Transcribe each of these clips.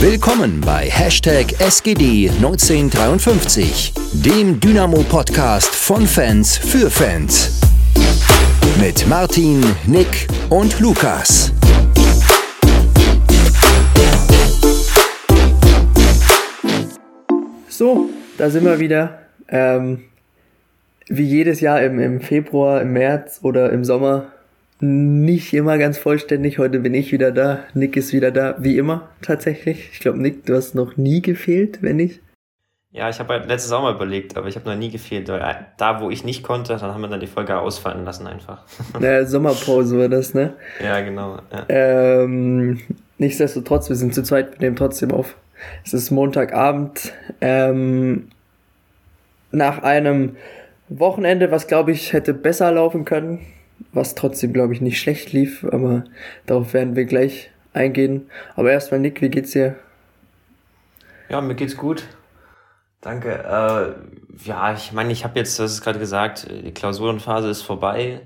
Willkommen bei Hashtag SGD1953, dem Dynamo-Podcast von Fans für Fans. Mit Martin, Nick und Lukas. So, da sind wir wieder. Ähm, wie jedes Jahr im, im Februar, im März oder im Sommer nicht immer ganz vollständig. Heute bin ich wieder da. Nick ist wieder da, wie immer tatsächlich. Ich glaube, Nick, du hast noch nie gefehlt, wenn nicht. Ja, ich habe halt letztes Auch mal überlegt, aber ich habe noch nie gefehlt. Weil äh, da, wo ich nicht konnte, dann haben wir dann die Folge ausfallen lassen einfach. Naja, Sommerpause war das, ne? Ja, genau. Ja. Ähm, nichtsdestotrotz, wir sind zu zweit, wir nehmen trotzdem auf. Es ist Montagabend. Ähm, nach einem Wochenende, was glaube ich hätte besser laufen können was trotzdem, glaube ich, nicht schlecht lief, aber darauf werden wir gleich eingehen. Aber erstmal, Nick, wie geht's dir? Ja, mir geht's gut. Danke. Äh, ja, ich meine, ich habe jetzt, das ist gerade gesagt, die Klausurenphase ist vorbei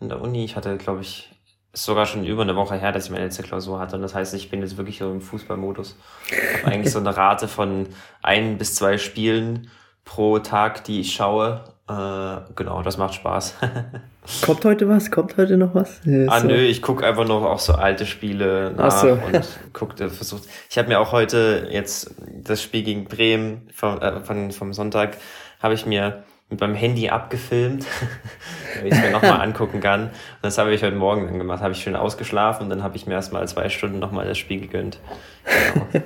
in der Uni. Ich hatte, glaube ich, ist sogar schon über eine Woche her, dass ich meine letzte Klausur hatte. Und das heißt, ich bin jetzt wirklich so im Fußballmodus. Ich habe eigentlich so eine Rate von ein bis zwei Spielen pro Tag, die ich schaue. Äh, genau, das macht Spaß. Kommt heute was? Kommt heute noch was? Ja, ah, so. nö, ich gucke einfach noch auch so alte Spiele nach so. und guckte, versucht. Ich habe mir auch heute jetzt das Spiel gegen Bremen vom, äh, von, vom Sonntag, habe ich mir mit meinem Handy abgefilmt, damit ich es mir nochmal angucken kann. Und das habe ich heute Morgen dann gemacht. Habe ich schön ausgeschlafen und dann habe ich mir erstmal zwei Stunden nochmal das Spiel gegönnt. Genau.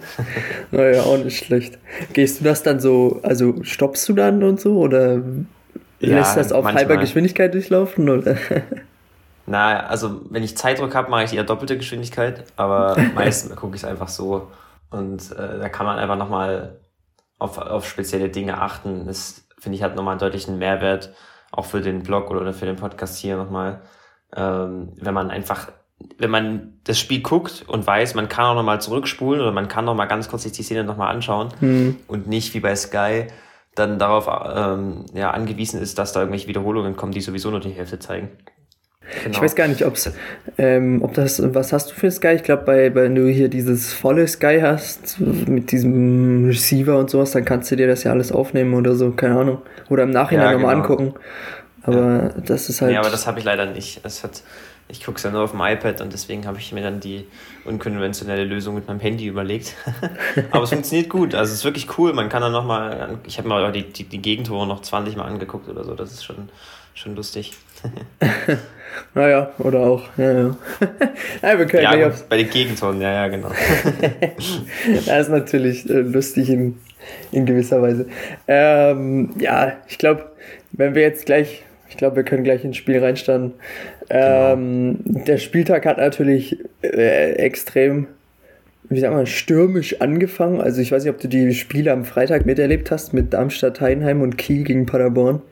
naja, auch nicht schlecht. Gehst du das dann so, also stoppst du dann und so oder ja, Lässt das auf manchmal. halber Geschwindigkeit durchlaufen? Oder? Na, also wenn ich Zeitdruck habe, mache ich eher doppelte Geschwindigkeit, aber meistens gucke ich es einfach so. Und äh, da kann man einfach nochmal auf, auf spezielle Dinge achten. Das finde ich hat nochmal einen deutlichen Mehrwert, auch für den Blog oder für den Podcast hier nochmal. Ähm, wenn man einfach, wenn man das Spiel guckt und weiß, man kann auch nochmal zurückspulen oder man kann nochmal ganz kurz sich die Szene nochmal anschauen hm. und nicht wie bei Sky dann darauf ähm, ja, angewiesen ist, dass da irgendwelche Wiederholungen kommen, die sowieso nur die Hälfte zeigen. Genau. Ich weiß gar nicht, ob's, ähm, ob das, was hast du für Sky? Ich glaube, bei, wenn du hier dieses volle Sky hast, mit diesem Receiver und sowas, dann kannst du dir das ja alles aufnehmen oder so, keine Ahnung. Oder im Nachhinein ja, nochmal genau. angucken. Aber ja. das ist halt. Ja, aber das habe ich leider nicht. Es hat, ich gucke es ja nur auf dem iPad und deswegen habe ich mir dann die unkonventionelle Lösung mit meinem Handy überlegt. Aber es funktioniert gut. Also es ist wirklich cool. Man kann dann nochmal, ich habe mal die, die, die Gegentore noch 20 Mal angeguckt oder so. Das ist schon, schon lustig. naja, oder auch. Ja, ja. ja, wir können ja gut, bei den Gegentoren, ja, ja, genau. das ist natürlich äh, lustig in, in gewisser Weise. Ähm, ja, ich glaube, wenn wir jetzt gleich ich glaube, wir können gleich ins Spiel reinstarten. Ähm, der Spieltag hat natürlich äh, extrem, wie sagt man, stürmisch angefangen. Also ich weiß nicht, ob du die Spiele am Freitag miterlebt hast mit Darmstadt, Heidenheim und Kiel gegen Paderborn.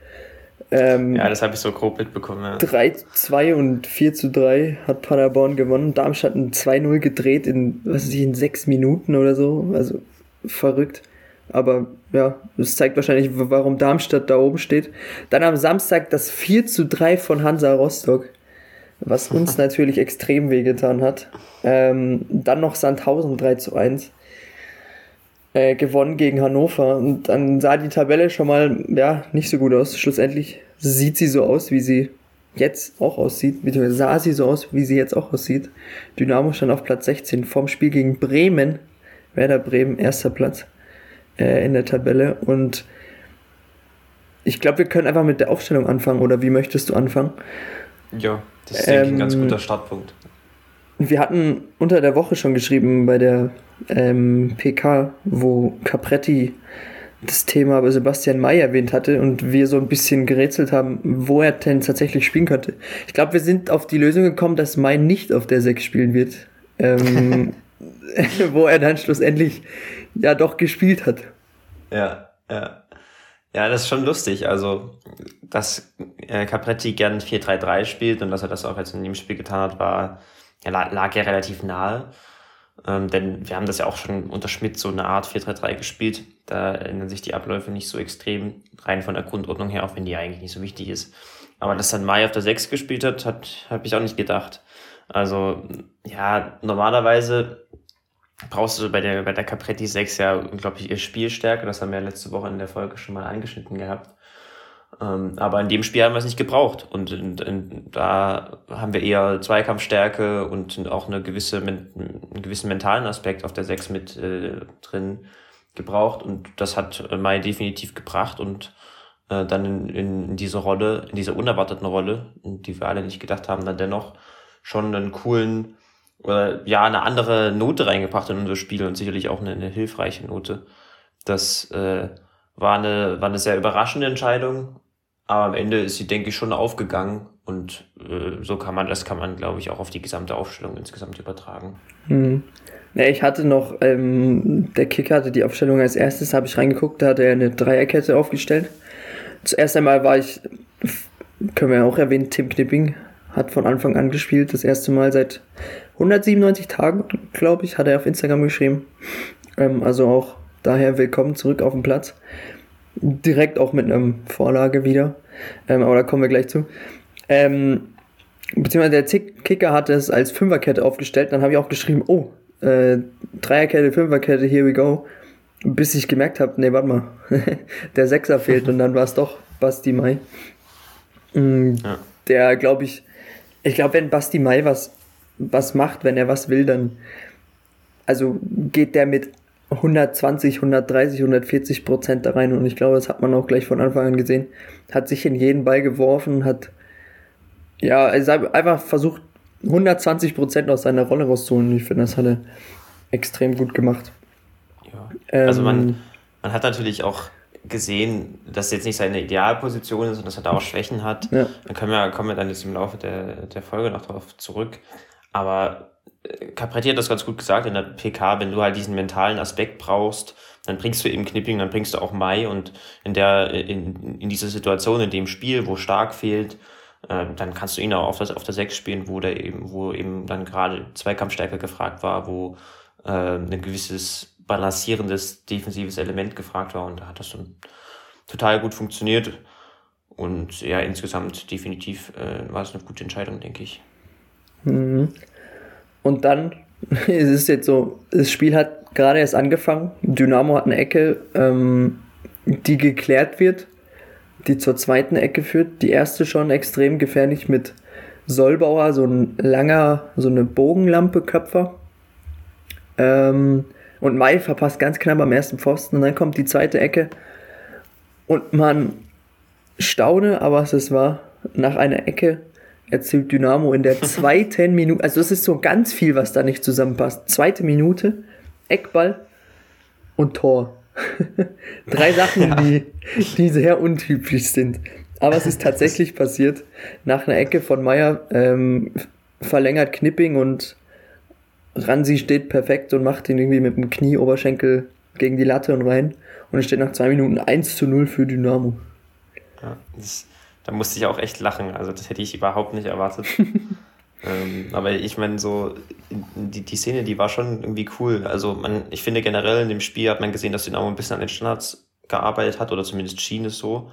Ähm, ja, das habe ich so grob mitbekommen. Ja. 3-2 und 4 zu 3 hat Paderborn gewonnen. Darmstadt ein 2-0 gedreht in, was weiß ich, in sechs Minuten oder so. Also verrückt. Aber ja, das zeigt wahrscheinlich, warum Darmstadt da oben steht. Dann am Samstag das 4 zu 3 von Hansa Rostock, was uns natürlich extrem wehgetan hat. Ähm, dann noch Sandhausen 3 zu 1. Äh, gewonnen gegen Hannover. Und dann sah die Tabelle schon mal ja, nicht so gut aus. Schlussendlich sieht sie so aus, wie sie jetzt auch aussieht, beziehungsweise sah sie so aus, wie sie jetzt auch aussieht. Dynamo stand auf Platz 16 vom Spiel gegen Bremen. Werder Bremen, erster Platz äh, in der Tabelle. Und ich glaube, wir können einfach mit der Aufstellung anfangen. Oder wie möchtest du anfangen? Ja, das ist ähm, ein ganz guter Startpunkt. Wir hatten unter der Woche schon geschrieben bei der ähm, PK, wo Capretti das Thema Sebastian May erwähnt hatte und wir so ein bisschen gerätselt haben, wo er denn tatsächlich spielen könnte. Ich glaube, wir sind auf die Lösung gekommen, dass May nicht auf der 6 spielen wird. Ähm, wo er dann schlussendlich ja doch gespielt hat. Ja, ja. Ja, das ist schon lustig. Also, dass äh, Capretti gern 4-3-3 spielt und dass er das auch jetzt in dem Spiel getan hat, war, ja, lag ja relativ nahe. Ähm, denn wir haben das ja auch schon unter Schmidt so eine Art 4-3-3 gespielt. Da ändern sich die Abläufe nicht so extrem, rein von der Grundordnung her, auch wenn die eigentlich nicht so wichtig ist. Aber dass dann Mai auf der 6 gespielt hat, hat habe ich auch nicht gedacht. Also, ja, normalerweise brauchst du bei der, bei der Capretti 6 ja unglaublich ihr Spielstärke. Das haben wir ja letzte Woche in der Folge schon mal angeschnitten gehabt. Ähm, aber in dem Spiel haben wir es nicht gebraucht. Und in, in, da haben wir eher Zweikampfstärke und auch eine gewisse, einen gewissen mentalen Aspekt auf der 6 mit äh, drin gebraucht. Und das hat Mai definitiv gebracht und äh, dann in, in diese Rolle, in diese unerwarteten Rolle, die wir alle nicht gedacht haben, dann dennoch schon einen coolen oder ja, eine andere Note reingebracht in unser Spiel und sicherlich auch eine, eine hilfreiche Note. Das äh, war, eine, war eine sehr überraschende Entscheidung, aber am Ende ist sie, denke ich, schon aufgegangen und äh, so kann man, das kann man, glaube ich, auch auf die gesamte Aufstellung insgesamt übertragen. Hm. Ja, ich hatte noch, ähm, der Kicker hatte die Aufstellung als erstes, habe ich reingeguckt, da hat er eine Dreierkette aufgestellt. Zuerst einmal war ich, können wir auch erwähnen, Tim Knipping hat von Anfang an gespielt, das erste Mal seit 197 Tagen, glaube ich, hat er auf Instagram geschrieben. Ähm, also auch daher willkommen zurück auf dem Platz. Direkt auch mit einer Vorlage wieder. Ähm, aber da kommen wir gleich zu. Ähm, beziehungsweise der Kicker hat es als Fünferkette aufgestellt. Dann habe ich auch geschrieben, oh, äh, Dreierkette, Fünferkette, here we go. Bis ich gemerkt habe, nee, warte mal, der Sechser fehlt und dann war es doch Basti Mai. Mhm, ja. Der, glaube ich, ich glaube, wenn Basti Mai was, was macht, wenn er was will, dann also geht der mit 120, 130, 140 Prozent da rein und ich glaube, das hat man auch gleich von Anfang an gesehen. Hat sich in jeden Ball geworfen, hat ja, also einfach versucht 120 Prozent aus seiner Rolle rauszuholen. Ich finde, das hat er extrem gut gemacht. Ja. Also man, ähm, man hat natürlich auch gesehen, dass jetzt nicht seine Idealposition ist und dass er da auch Schwächen hat. Ja. Dann können wir, kommen wir dann jetzt im Laufe der, der Folge noch darauf zurück. Aber äh, Capretti hat das ganz gut gesagt in der PK, wenn du halt diesen mentalen Aspekt brauchst, dann bringst du eben Knipping, dann bringst du auch Mai und in der, in, in dieser Situation, in dem Spiel, wo stark fehlt, äh, dann kannst du ihn auch auf, das, auf der 6 spielen, wo der eben, wo eben dann gerade Zweikampfstärke gefragt war, wo äh, ein gewisses balancierendes defensives Element gefragt war und da hat das dann total gut funktioniert. Und ja, insgesamt definitiv äh, war es eine gute Entscheidung, denke ich. Mhm. Und dann es ist jetzt so, das Spiel hat gerade erst angefangen. Dynamo hat eine Ecke, ähm, die geklärt wird, die zur zweiten Ecke führt. Die erste schon extrem gefährlich mit Solbauer, so ein langer, so eine Bogenlampe Köpfer. Ähm, und Mai verpasst ganz knapp am ersten Pfosten und dann kommt die zweite Ecke und man staune, aber es war nach einer Ecke erzielt Dynamo in der zweiten Minute, also das ist so ganz viel, was da nicht zusammenpasst. Zweite Minute, Eckball und Tor. Drei Sachen, ja. die, die sehr untypisch sind. Aber es ist tatsächlich passiert. Nach einer Ecke von Meier ähm, verlängert Knipping und Ransi steht perfekt und macht ihn irgendwie mit dem Knie, Oberschenkel gegen die Latte und rein. Und es steht nach zwei Minuten 1 zu 0 für Dynamo. Ja, das, da musste ich auch echt lachen. Also das hätte ich überhaupt nicht erwartet. ähm, aber ich meine, so die, die Szene, die war schon irgendwie cool. Also man, ich finde generell in dem Spiel hat man gesehen, dass Dynamo ein bisschen an den Standards gearbeitet hat oder zumindest schien es so.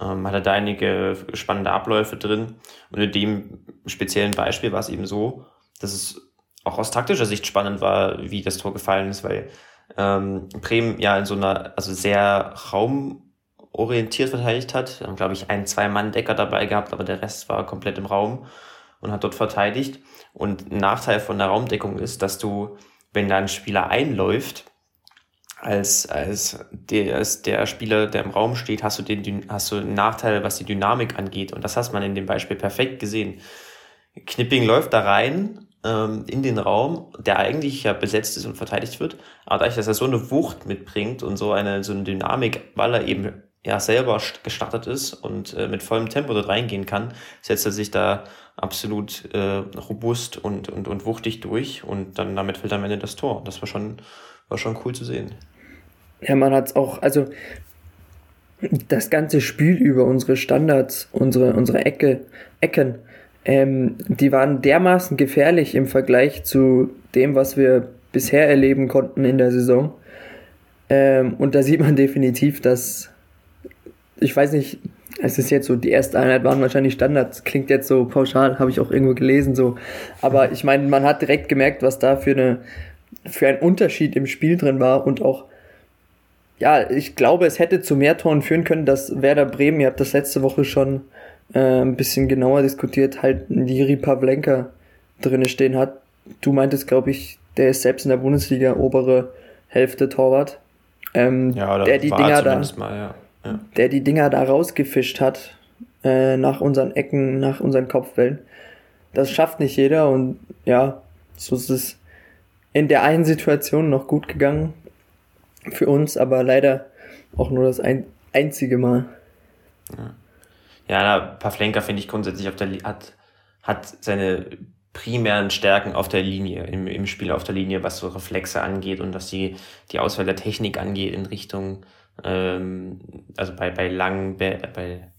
Ähm, hatte da einige spannende Abläufe drin. Und in dem speziellen Beispiel war es eben so, dass es auch aus taktischer Sicht spannend war, wie das Tor gefallen ist, weil ähm, Bremen ja in so einer, also sehr raumorientiert verteidigt hat. Wir haben, glaube ich, einen Zwei-Mann-Decker dabei gehabt, aber der Rest war komplett im Raum und hat dort verteidigt. Und ein Nachteil von der Raumdeckung ist, dass du, wenn da ein Spieler einläuft, als, als, der, als der Spieler, der im Raum steht, hast du, den, hast du einen Nachteil, was die Dynamik angeht. Und das hast man in dem Beispiel perfekt gesehen. Knipping läuft da rein ähm, in den Raum, der eigentlich ja besetzt ist und verteidigt wird. Aber dadurch, dass er so eine Wucht mitbringt und so eine, so eine Dynamik, weil er eben ja selber gestartet ist und äh, mit vollem Tempo dort reingehen kann, setzt er sich da absolut äh, robust und, und, und wuchtig durch und dann damit fällt am Ende das Tor. Das war schon, war schon cool zu sehen. Ja, man hat es auch, also das ganze Spiel über unsere Standards, unsere, unsere Ecke, Ecken, ähm, die waren dermaßen gefährlich im Vergleich zu dem, was wir bisher erleben konnten in der Saison. Ähm, und da sieht man definitiv, dass, ich weiß nicht, es ist jetzt so, die erste Einheit waren wahrscheinlich Standards, klingt jetzt so pauschal, habe ich auch irgendwo gelesen, so. Aber ich meine, man hat direkt gemerkt, was da für eine für ein Unterschied im Spiel drin war und auch, ja, ich glaube, es hätte zu mehr Toren führen können, dass Werder Bremen, ihr habt das letzte Woche schon äh, ein bisschen genauer diskutiert, halt Jiri Pavlenka drinne stehen hat. Du meintest, glaube ich, der ist selbst in der Bundesliga obere Hälfte Torwart. Ähm, ja, der die Dinger da, mal, ja. Ja. der die Dinger da rausgefischt hat äh, nach unseren Ecken, nach unseren Kopfwellen. Das schafft nicht jeder und ja, so ist es in der einen Situation noch gut gegangen für uns, aber leider auch nur das ein, einzige Mal. Ja, ja Pavlenka finde ich grundsätzlich auf der hat, hat seine primären Stärken auf der Linie, im, im Spiel auf der Linie, was so Reflexe angeht und was die, die Auswahl der Technik angeht in Richtung, ähm, also bei, bei langen, bei, bei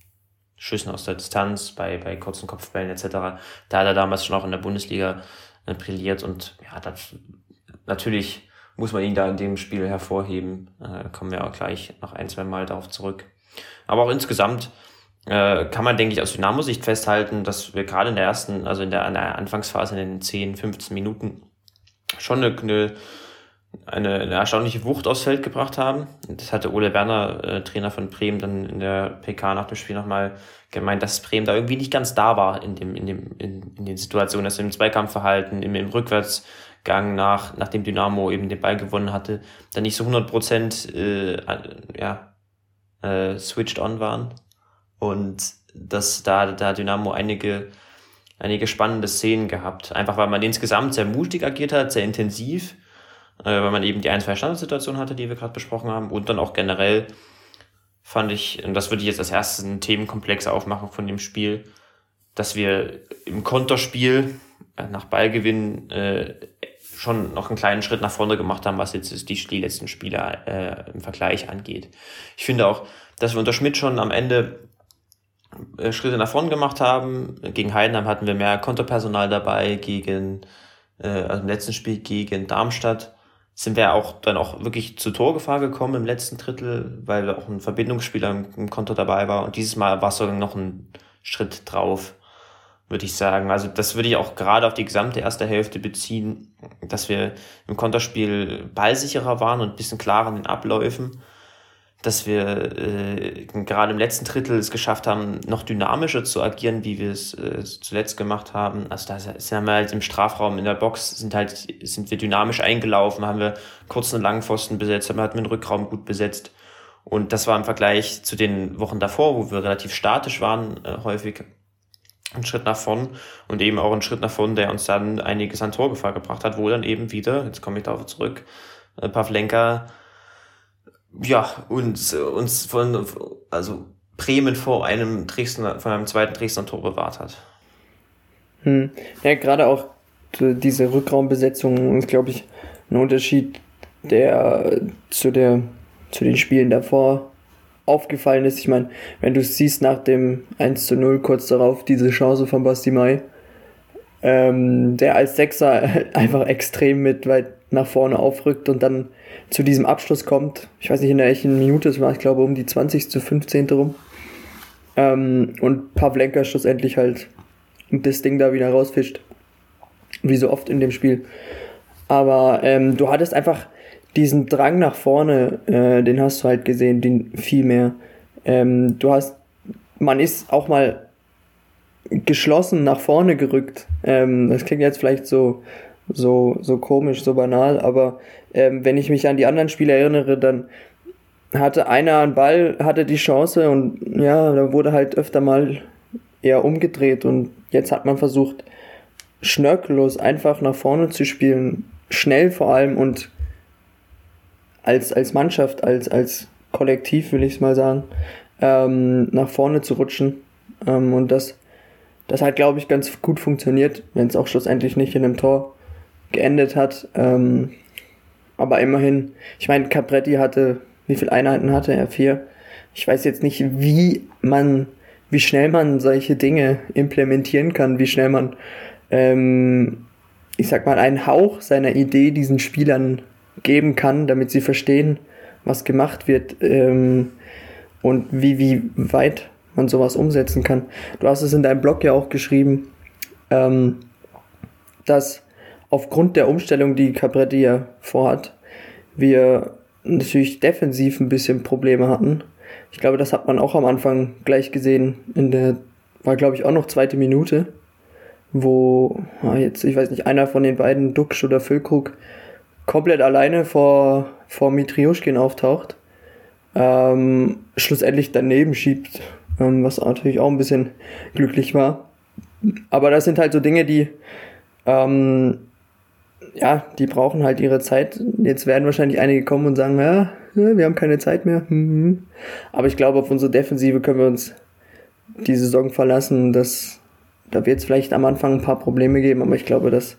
Schüssen aus der Distanz, bei, bei kurzen Kopfbällen etc. Da hat er damals schon auch in der Bundesliga äh, brilliert und ja, das, natürlich muss man ihn da in dem Spiel hervorheben. Äh, kommen wir auch gleich noch ein, zwei Mal darauf zurück. Aber auch insgesamt äh, kann man, denke ich, aus Dynamo-Sicht festhalten, dass wir gerade in der ersten, also in der, in der Anfangsphase, in den 10, 15 Minuten schon eine, eine, eine, eine erstaunliche Wucht aufs Feld gebracht haben. Das hatte Ole Werner, äh, Trainer von Bremen, dann in der PK nach dem Spiel nochmal gemeint, dass Bremen da irgendwie nicht ganz da war in, dem, in, dem, in, in den Situationen, dass im Zweikampfverhalten, im, im Rückwärtsgang nach, nachdem Dynamo eben den Ball gewonnen hatte, da nicht so 100 Prozent äh, ja, äh, switched on waren und dass da, da Dynamo einige, einige spannende Szenen gehabt. Einfach weil man insgesamt sehr mutig agiert hat, sehr intensiv, äh, weil man eben die ein, zwei Standardsituationen hatte, die wir gerade besprochen haben. Und dann auch generell fand ich, und das würde ich jetzt als erstes einen Themenkomplex aufmachen von dem Spiel, dass wir im Konterspiel äh, nach Ballgewinn äh, schon noch einen kleinen Schritt nach vorne gemacht haben, was jetzt die, die letzten Spiele äh, im Vergleich angeht. Ich finde auch, dass wir unter Schmidt schon am Ende äh, Schritte nach vorn gemacht haben. Gegen Heidenheim hatten wir mehr Konterpersonal dabei, gegen, äh, also im letzten Spiel gegen Darmstadt sind wir auch dann auch wirklich zur Torgefahr gekommen im letzten Drittel, weil auch ein Verbindungsspieler im, Konter dabei war. Und dieses Mal war es sogar noch ein Schritt drauf, würde ich sagen. Also das würde ich auch gerade auf die gesamte erste Hälfte beziehen, dass wir im Konterspiel ballsicherer waren und ein bisschen klarer in den Abläufen dass wir äh, gerade im letzten Drittel es geschafft haben, noch dynamischer zu agieren, wie wir es äh, zuletzt gemacht haben. Also da sind wir halt im Strafraum in der Box, sind halt, sind wir dynamisch eingelaufen, haben wir kurz einen langen Pfosten besetzt, haben wir den Rückraum gut besetzt. Und das war im Vergleich zu den Wochen davor, wo wir relativ statisch waren, äh, häufig ein Schritt nach vorn und eben auch ein Schritt nach vorn, der uns dann einiges an Torgefahr gebracht hat, wo dann eben wieder, jetzt komme ich darauf zurück, äh, Pavlenka ja, uns, uns von, also Bremen vor einem Dresdner, von einem zweiten Dresdner Tor bewahrt hat. Hm. Ja, gerade auch diese Rückraumbesetzung ist, glaube ich, ein Unterschied, der zu der, zu den Spielen davor aufgefallen ist. Ich meine, wenn du siehst nach dem 1 zu 0 kurz darauf diese Chance von Basti Mai, ähm, der als Sechser einfach extrem mit weit nach vorne aufrückt und dann zu diesem Abschluss kommt. Ich weiß nicht, in welchen Minute es war, ich glaube um die 20. zu 15. rum. Ähm, und Pavlenka schlussendlich halt das Ding da wieder rausfischt. Wie so oft in dem Spiel. Aber ähm, du hattest einfach diesen Drang nach vorne, äh, den hast du halt gesehen, den viel mehr. Ähm, du hast, man ist auch mal geschlossen nach vorne gerückt. Ähm, das klingt jetzt vielleicht so so, so komisch, so banal, aber ähm, wenn ich mich an die anderen Spiele erinnere, dann hatte einer einen Ball, hatte die Chance und ja, da wurde halt öfter mal eher umgedreht und jetzt hat man versucht, schnörkellos einfach nach vorne zu spielen, schnell vor allem und als, als Mannschaft, als, als Kollektiv, will ich es mal sagen, ähm, nach vorne zu rutschen. Ähm, und das, das hat, glaube ich, ganz gut funktioniert, wenn es auch schlussendlich nicht in einem Tor geendet hat. Ähm, aber immerhin, ich meine, Capretti hatte, wie viele Einheiten hatte er? Vier. Ich weiß jetzt nicht, wie man, wie schnell man solche Dinge implementieren kann, wie schnell man, ähm, ich sag mal, einen Hauch seiner Idee diesen Spielern geben kann, damit sie verstehen, was gemacht wird ähm, und wie, wie weit man sowas umsetzen kann. Du hast es in deinem Blog ja auch geschrieben, ähm, dass aufgrund der Umstellung, die Capretti ja vorhat, wir natürlich defensiv ein bisschen Probleme hatten. Ich glaube, das hat man auch am Anfang gleich gesehen. In der, war glaube ich auch noch zweite Minute, wo ah, jetzt, ich weiß nicht, einer von den beiden, Duxch oder Füllkrug, komplett alleine vor, vor Mitrioschkin auftaucht. Ähm, schlussendlich daneben schiebt, was natürlich auch ein bisschen glücklich war. Aber das sind halt so Dinge, die ähm, ja, die brauchen halt ihre Zeit. Jetzt werden wahrscheinlich einige kommen und sagen, ja, wir haben keine Zeit mehr. Mhm. Aber ich glaube, auf unsere Defensive können wir uns die Saison verlassen. Das, da wird es vielleicht am Anfang ein paar Probleme geben, aber ich glaube, das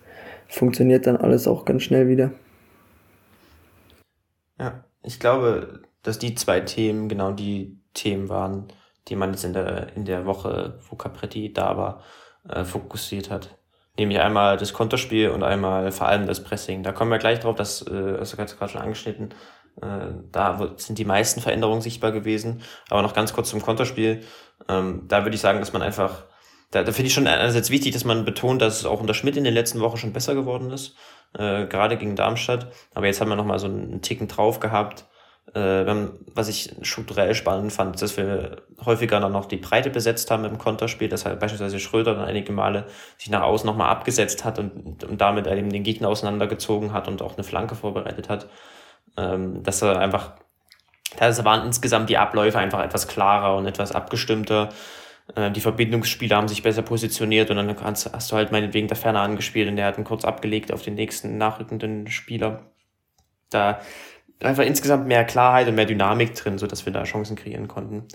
funktioniert dann alles auch ganz schnell wieder. Ja, ich glaube, dass die zwei Themen genau die Themen waren, die man jetzt in der, in der Woche, wo Capretti da war, äh, fokussiert hat nämlich einmal das Konterspiel und einmal vor allem das Pressing. Da kommen wir gleich drauf, das äh, hast du gerade schon angeschnitten. Äh, da sind die meisten Veränderungen sichtbar gewesen. Aber noch ganz kurz zum Konterspiel. Ähm, da würde ich sagen, dass man einfach, da, da finde ich schon einerseits wichtig, dass man betont, dass es auch unter Schmidt in den letzten Wochen schon besser geworden ist. Äh, gerade gegen Darmstadt. Aber jetzt haben wir nochmal so einen Ticken drauf gehabt was ich strukturell spannend fand, dass wir häufiger dann noch die Breite besetzt haben im Konterspiel, dass halt beispielsweise Schröder dann einige Male sich nach außen nochmal abgesetzt hat und, und damit eben den Gegner auseinandergezogen hat und auch eine Flanke vorbereitet hat. Ähm, dass er einfach, da waren insgesamt die Abläufe einfach etwas klarer und etwas abgestimmter. Äh, die Verbindungsspieler haben sich besser positioniert und dann hast, hast du halt meinetwegen der Ferner angespielt und der hat ihn kurz abgelegt auf den nächsten nachrückenden Spieler. Da einfach insgesamt mehr Klarheit und mehr Dynamik drin, so dass wir da Chancen kreieren konnten.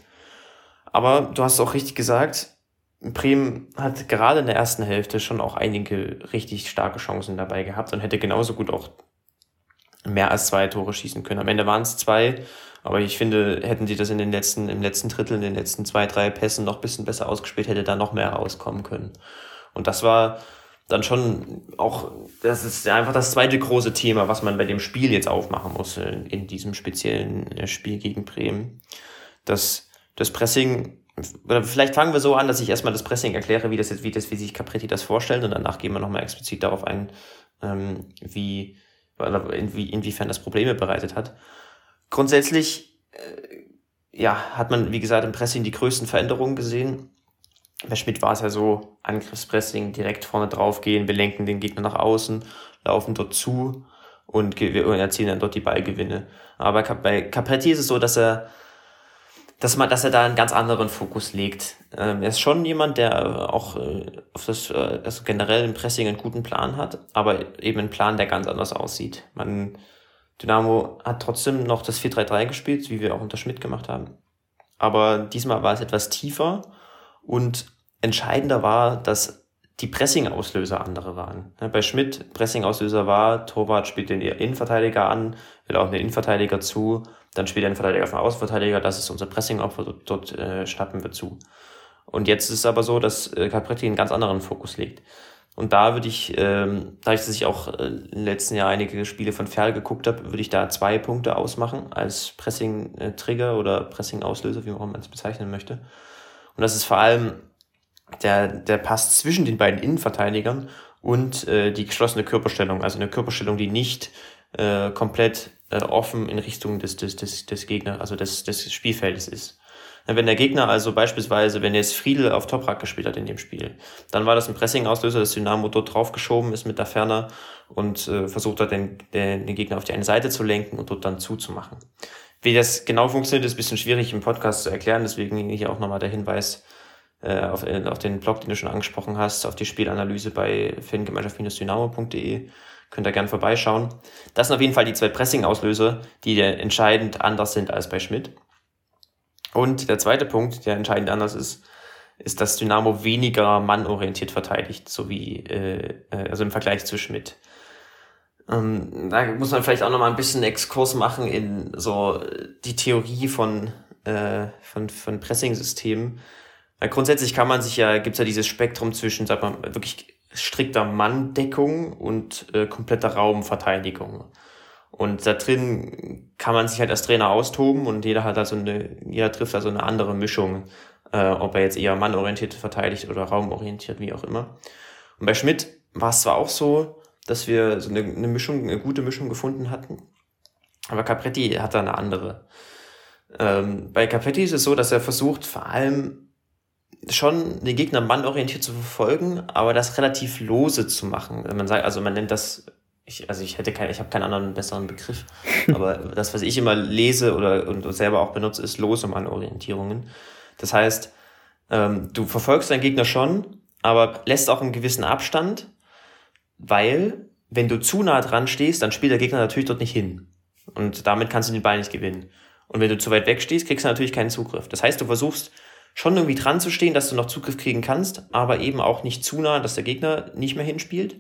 Aber du hast auch richtig gesagt, Bremen hat gerade in der ersten Hälfte schon auch einige richtig starke Chancen dabei gehabt und hätte genauso gut auch mehr als zwei Tore schießen können. Am Ende waren es zwei, aber ich finde, hätten sie das in den letzten, im letzten Drittel, in den letzten zwei, drei Pässen noch bisschen besser ausgespielt, hätte da noch mehr rauskommen können. Und das war dann schon auch, das ist einfach das zweite große Thema, was man bei dem Spiel jetzt aufmachen muss, in, in diesem speziellen äh, Spiel gegen Bremen. Das, das Pressing, oder vielleicht fangen wir so an, dass ich erstmal das Pressing erkläre, wie das jetzt, wie das, wie sich Capretti das vorstellt, und danach gehen wir nochmal explizit darauf ein, ähm, wie, inwie, inwiefern das Probleme bereitet hat. Grundsätzlich, äh, ja, hat man, wie gesagt, im Pressing die größten Veränderungen gesehen bei Schmidt war es ja so, Angriffspressing, direkt vorne drauf gehen, wir lenken den Gegner nach außen, laufen dort zu und erzielen dann dort die Ballgewinne. Aber bei Capretti ist es so, dass er, dass man, dass er da einen ganz anderen Fokus legt. Ähm, er ist schon jemand, der auch äh, auf das, äh, also generell im Pressing einen guten Plan hat, aber eben einen Plan, der ganz anders aussieht. Man, Dynamo hat trotzdem noch das 4-3-3 gespielt, wie wir auch unter Schmidt gemacht haben. Aber diesmal war es etwas tiefer und entscheidender war, dass die Pressing-Auslöser andere waren. Bei Schmidt, Pressing-Auslöser war, Torwart spielt den Innenverteidiger an, will auch den Innenverteidiger zu, dann spielt der Innenverteidiger auf den Außenverteidiger, das ist unser Pressing-Opfer, dort, dort äh, schnappen wir zu. Und jetzt ist es aber so, dass äh, Capretti einen ganz anderen Fokus legt. Und da würde ich, ähm, da ich, dass ich auch äh, im letzten Jahr einige Spiele von Ferl geguckt habe, würde ich da zwei Punkte ausmachen als Pressing-Trigger oder Pressing-Auslöser, wie man es bezeichnen möchte. Und das ist vor allem der, der Pass zwischen den beiden Innenverteidigern und äh, die geschlossene Körperstellung. Also eine Körperstellung, die nicht äh, komplett äh, offen in Richtung des, des, des, des Gegners, also des, des Spielfeldes ist. Wenn der Gegner also beispielsweise, wenn jetzt Friedel auf Toprak gespielt hat in dem Spiel, dann war das ein Pressing-Auslöser, das Dynamo dort draufgeschoben ist mit der Ferner und äh, versucht hat, den, den, den Gegner auf die eine Seite zu lenken und dort dann zuzumachen. Wie das genau funktioniert, ist ein bisschen schwierig im Podcast zu erklären, deswegen hier auch nochmal der Hinweis äh, auf, äh, auf den Blog, den du schon angesprochen hast, auf die Spielanalyse bei fangemeinschaft-dynamo.de. Könnt ihr gerne vorbeischauen. Das sind auf jeden Fall die zwei Pressing-Auslöser, die entscheidend anders sind als bei Schmidt. Und der zweite Punkt, der entscheidend anders ist, ist, dass Dynamo weniger mannorientiert verteidigt, so wie äh, äh also im Vergleich zu Schmidt. Ähm, da muss man vielleicht auch noch mal ein bisschen Exkurs machen in so die Theorie von, äh, von, von Pressing-Systemen. Weil grundsätzlich kann man sich ja, gibt's ja dieses Spektrum zwischen, sag mal, wirklich strikter Manndeckung und äh, kompletter Raumverteidigung. Und da drin kann man sich halt als Trainer austoben und jeder hat also eine, jeder trifft also eine andere Mischung, äh, ob er jetzt eher mannorientiert verteidigt oder raumorientiert, wie auch immer. Und bei Schmidt war es zwar auch so, dass wir so eine, eine Mischung, eine gute Mischung gefunden hatten. Aber Capretti hat da eine andere. Ähm, bei Capretti ist es so, dass er versucht, vor allem schon den Gegner mannorientiert zu verfolgen, aber das relativ lose zu machen. Man sagt, also man nennt das, ich, also ich hätte kein, ich habe keinen anderen besseren Begriff, aber das, was ich immer lese oder und selber auch benutze, ist lose Mannorientierungen. Das heißt, ähm, du verfolgst deinen Gegner schon, aber lässt auch einen gewissen Abstand, weil wenn du zu nah dran stehst, dann spielt der Gegner natürlich dort nicht hin. Und damit kannst du den Ball nicht gewinnen. Und wenn du zu weit weg stehst, kriegst du natürlich keinen Zugriff. Das heißt, du versuchst schon irgendwie dran zu stehen, dass du noch Zugriff kriegen kannst, aber eben auch nicht zu nah, dass der Gegner nicht mehr hinspielt.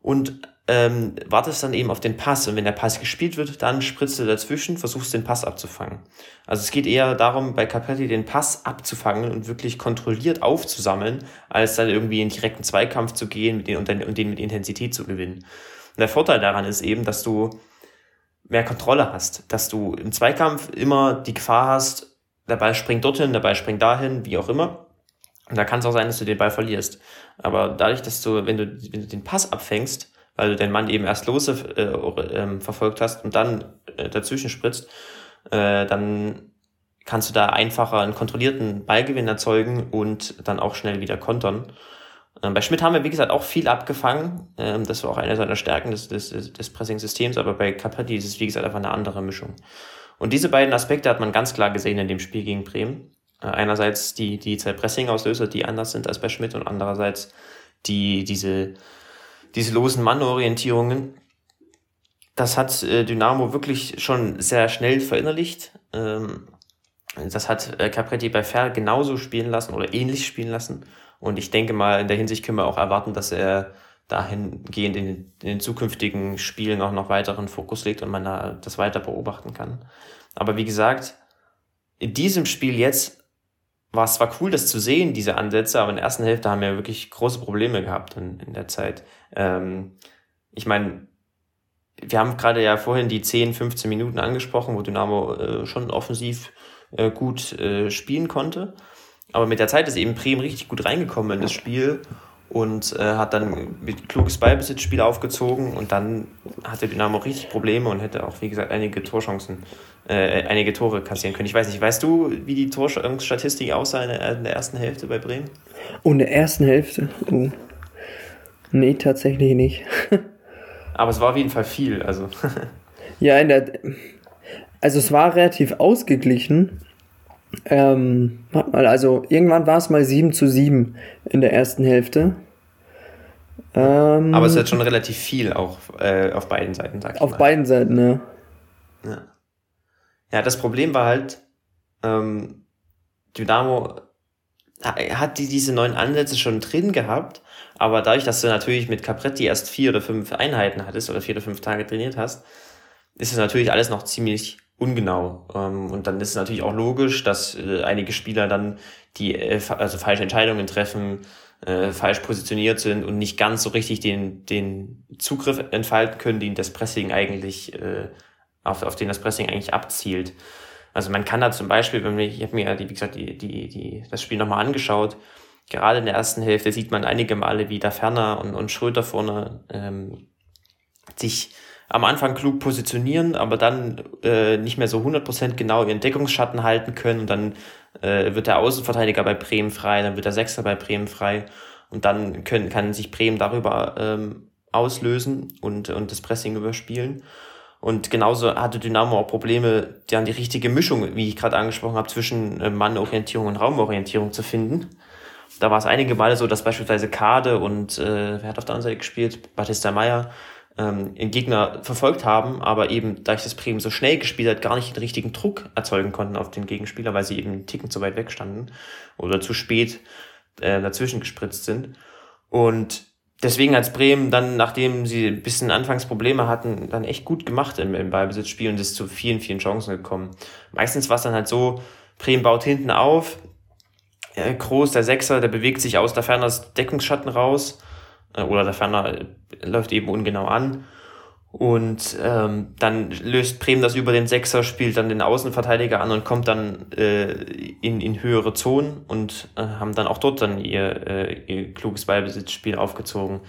Und ähm, wartest dann eben auf den Pass. Und wenn der Pass gespielt wird, dann spritzt du dazwischen, versuchst den Pass abzufangen. Also es geht eher darum, bei Capretti den Pass abzufangen und wirklich kontrolliert aufzusammeln, als dann irgendwie in direkten Zweikampf zu gehen mit den, und, den, und den mit Intensität zu gewinnen. Und der Vorteil daran ist eben, dass du mehr Kontrolle hast, dass du im Zweikampf immer die Gefahr hast, der Ball springt dorthin, der Ball springt dahin, wie auch immer. Und da kann es auch sein, dass du den Ball verlierst. Aber dadurch, dass du, wenn du, wenn du den Pass abfängst, weil du den Mann eben erst lose äh, äh, verfolgt hast und dann äh, dazwischen spritzt, äh, dann kannst du da einfacher einen kontrollierten Ballgewinn erzeugen und dann auch schnell wieder kontern. Ähm, bei Schmidt haben wir, wie gesagt, auch viel abgefangen. Ähm, das war auch eine seiner Stärken des, des, des Pressing-Systems, aber bei Capretti ist es, wie gesagt, einfach eine andere Mischung. Und diese beiden Aspekte hat man ganz klar gesehen in dem Spiel gegen Bremen. Äh, einerseits die, die zwei Pressing-Auslöser, die anders sind als bei Schmidt und andererseits die, diese, diese losen Mannorientierungen. Das hat äh, Dynamo wirklich schon sehr schnell verinnerlicht. Ähm, das hat äh, Capretti bei Fer genauso spielen lassen oder ähnlich spielen lassen. Und ich denke mal, in der Hinsicht können wir auch erwarten, dass er dahingehend in, in den zukünftigen Spielen auch noch weiteren Fokus legt und man da das weiter beobachten kann. Aber wie gesagt, in diesem Spiel jetzt war es zwar cool, das zu sehen, diese Ansätze, aber in der ersten Hälfte haben wir wirklich große Probleme gehabt in, in der Zeit. Ähm, ich meine, wir haben gerade ja vorhin die 10, 15 Minuten angesprochen, wo Dynamo äh, schon offensiv äh, gut äh, spielen konnte. Aber mit der Zeit ist eben Bremen richtig gut reingekommen in das Spiel und äh, hat dann mit kluges Ballbesitzspiel aufgezogen und dann hatte Dynamo richtig Probleme und hätte auch, wie gesagt, einige Torchancen, äh, einige Tore kassieren können. Ich weiß nicht, weißt du, wie die Torstatistik aussah in der, in der ersten Hälfte bei Bremen? Oh, in der ersten Hälfte? Oh. Nee, tatsächlich nicht. Aber es war auf jeden Fall viel, also. ja, in der. Also es war relativ ausgeglichen. Ähm, mal, also irgendwann war es mal 7 zu 7 in der ersten Hälfte. Ähm, Aber es ist schon relativ viel auch äh, auf beiden Seiten, sag ich Auf mal. beiden Seiten, ja. ja. Ja, das Problem war halt, ähm, Dynamo hat die diese neuen Ansätze schon drin gehabt, aber dadurch, dass du natürlich mit Capretti erst vier oder fünf Einheiten hattest oder vier oder fünf Tage trainiert hast, ist es natürlich alles noch ziemlich ungenau. Ähm, und dann ist es natürlich auch logisch, dass äh, einige Spieler dann die äh, also falsche Entscheidungen treffen, äh, falsch positioniert sind und nicht ganz so richtig den, den Zugriff entfalten können, den das Pressing eigentlich, äh, auf, auf den das Pressing eigentlich abzielt. Also man kann da zum Beispiel, wenn wir, ich habe mir ja, wie gesagt, die, die, die, das Spiel nochmal angeschaut, gerade in der ersten Hälfte sieht man einige Male, wie da Ferner und, und Schröter vorne ähm, sich am Anfang klug positionieren, aber dann äh, nicht mehr so 100% genau ihren Deckungsschatten halten können und dann äh, wird der Außenverteidiger bei Bremen frei, dann wird der Sechser bei Bremen frei und dann können, kann sich Bremen darüber ähm, auslösen und, und das Pressing überspielen. Und genauso hatte Dynamo auch Probleme, dann die richtige Mischung, wie ich gerade angesprochen habe, zwischen äh, Mannorientierung und Raumorientierung zu finden. Da war es einige Male so, dass beispielsweise Kade und äh, wer hat auf der anderen Seite gespielt? Batista Meyer ähm, den Gegner verfolgt haben, aber eben, da ich das Bremen so schnell gespielt hat, gar nicht den richtigen Druck erzeugen konnten auf den Gegenspieler, weil sie eben einen Ticken zu weit weg standen oder zu spät äh, dazwischen gespritzt sind. Und deswegen hat Bremen dann, nachdem sie ein bisschen Anfangsprobleme hatten, dann echt gut gemacht im, im Ballbesitzspiel und ist zu vielen, vielen Chancen gekommen. Meistens war es dann halt so, Bremen baut hinten auf, äh, Groß, der Sechser, der bewegt sich aus der Ferne das Deckungsschatten raus oder der Ferner äh, läuft eben ungenau an. Und ähm, dann löst Bremen das über den Sechser, spielt dann den Außenverteidiger an und kommt dann äh, in, in höhere Zonen und äh, haben dann auch dort dann ihr, äh, ihr kluges Ballbesitzspiel aufgezogen.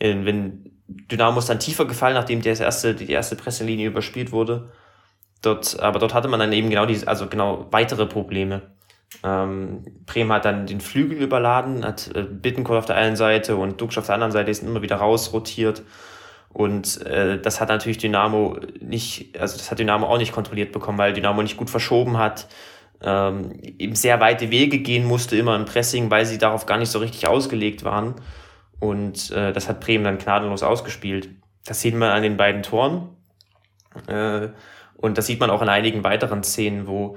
Äh, wenn Dynamo ist dann tiefer gefallen, nachdem das erste, die erste Presselinie überspielt wurde. Dort, aber dort hatte man dann eben genau diese, also genau weitere Probleme. Ähm, Bremen hat dann den Flügel überladen, hat äh, Bittencourt auf der einen Seite und Dux auf der anderen Seite ist immer wieder rausrotiert. Und äh, das hat natürlich Dynamo nicht, also das hat Dynamo auch nicht kontrolliert bekommen, weil Dynamo nicht gut verschoben hat, ähm, eben sehr weite Wege gehen musste, immer im Pressing, weil sie darauf gar nicht so richtig ausgelegt waren. Und äh, das hat Bremen dann gnadenlos ausgespielt. Das sieht man an den beiden Toren. Äh, und das sieht man auch in einigen weiteren Szenen, wo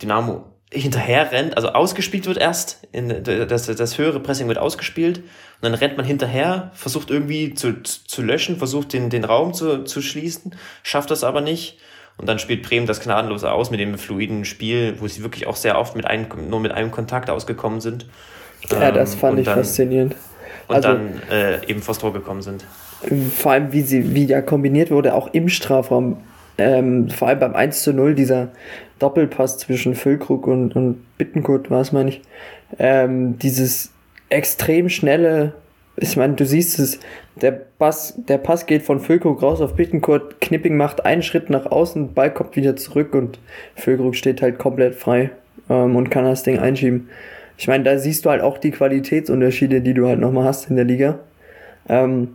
Dynamo hinterher rennt, also ausgespielt wird erst, in, das, das höhere Pressing wird ausgespielt und dann rennt man hinterher, versucht irgendwie zu, zu löschen, versucht den, den Raum zu, zu schließen, schafft das aber nicht und dann spielt Bremen das gnadenlos aus mit dem fluiden Spiel, wo sie wirklich auch sehr oft mit einem, nur mit einem Kontakt ausgekommen sind. Ja, das ähm, fand ich dann, faszinierend. Und also, dann äh, eben vors Tor gekommen sind. Vor allem, wie sie, wie ja kombiniert wurde, auch im Strafraum. Ähm, vor allem beim 1 zu 0, dieser Doppelpass zwischen Füllkrug und, und Bittenkurt war es, meine ich. Ähm, dieses extrem schnelle, ich meine, du siehst es, der Pass, der Pass geht von Füllkrug raus auf Bittenkurt, Knipping macht einen Schritt nach außen, Ball kommt wieder zurück und Füllkrug steht halt komplett frei ähm, und kann das Ding einschieben. Ich meine, da siehst du halt auch die Qualitätsunterschiede, die du halt nochmal hast in der Liga. Ähm,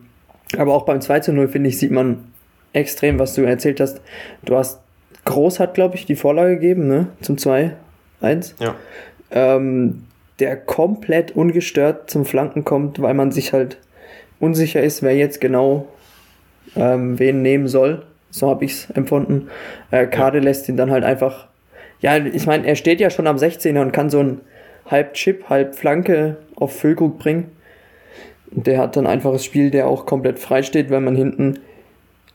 aber auch beim 2 zu 0, finde ich, sieht man extrem, was du erzählt hast. Du hast Groß hat, glaube ich, die Vorlage gegeben, ne? Zum 2-1. Ja. Ähm, der komplett ungestört zum Flanken kommt, weil man sich halt unsicher ist, wer jetzt genau ähm, wen nehmen soll. So habe ich es empfunden. Äh, Kade ja. lässt ihn dann halt einfach. Ja, ich meine, er steht ja schon am 16er und kann so ein halb Chip, halb Flanke auf Füllkrug bringen. Und der hat dann einfach das Spiel, der auch komplett frei steht, weil man hinten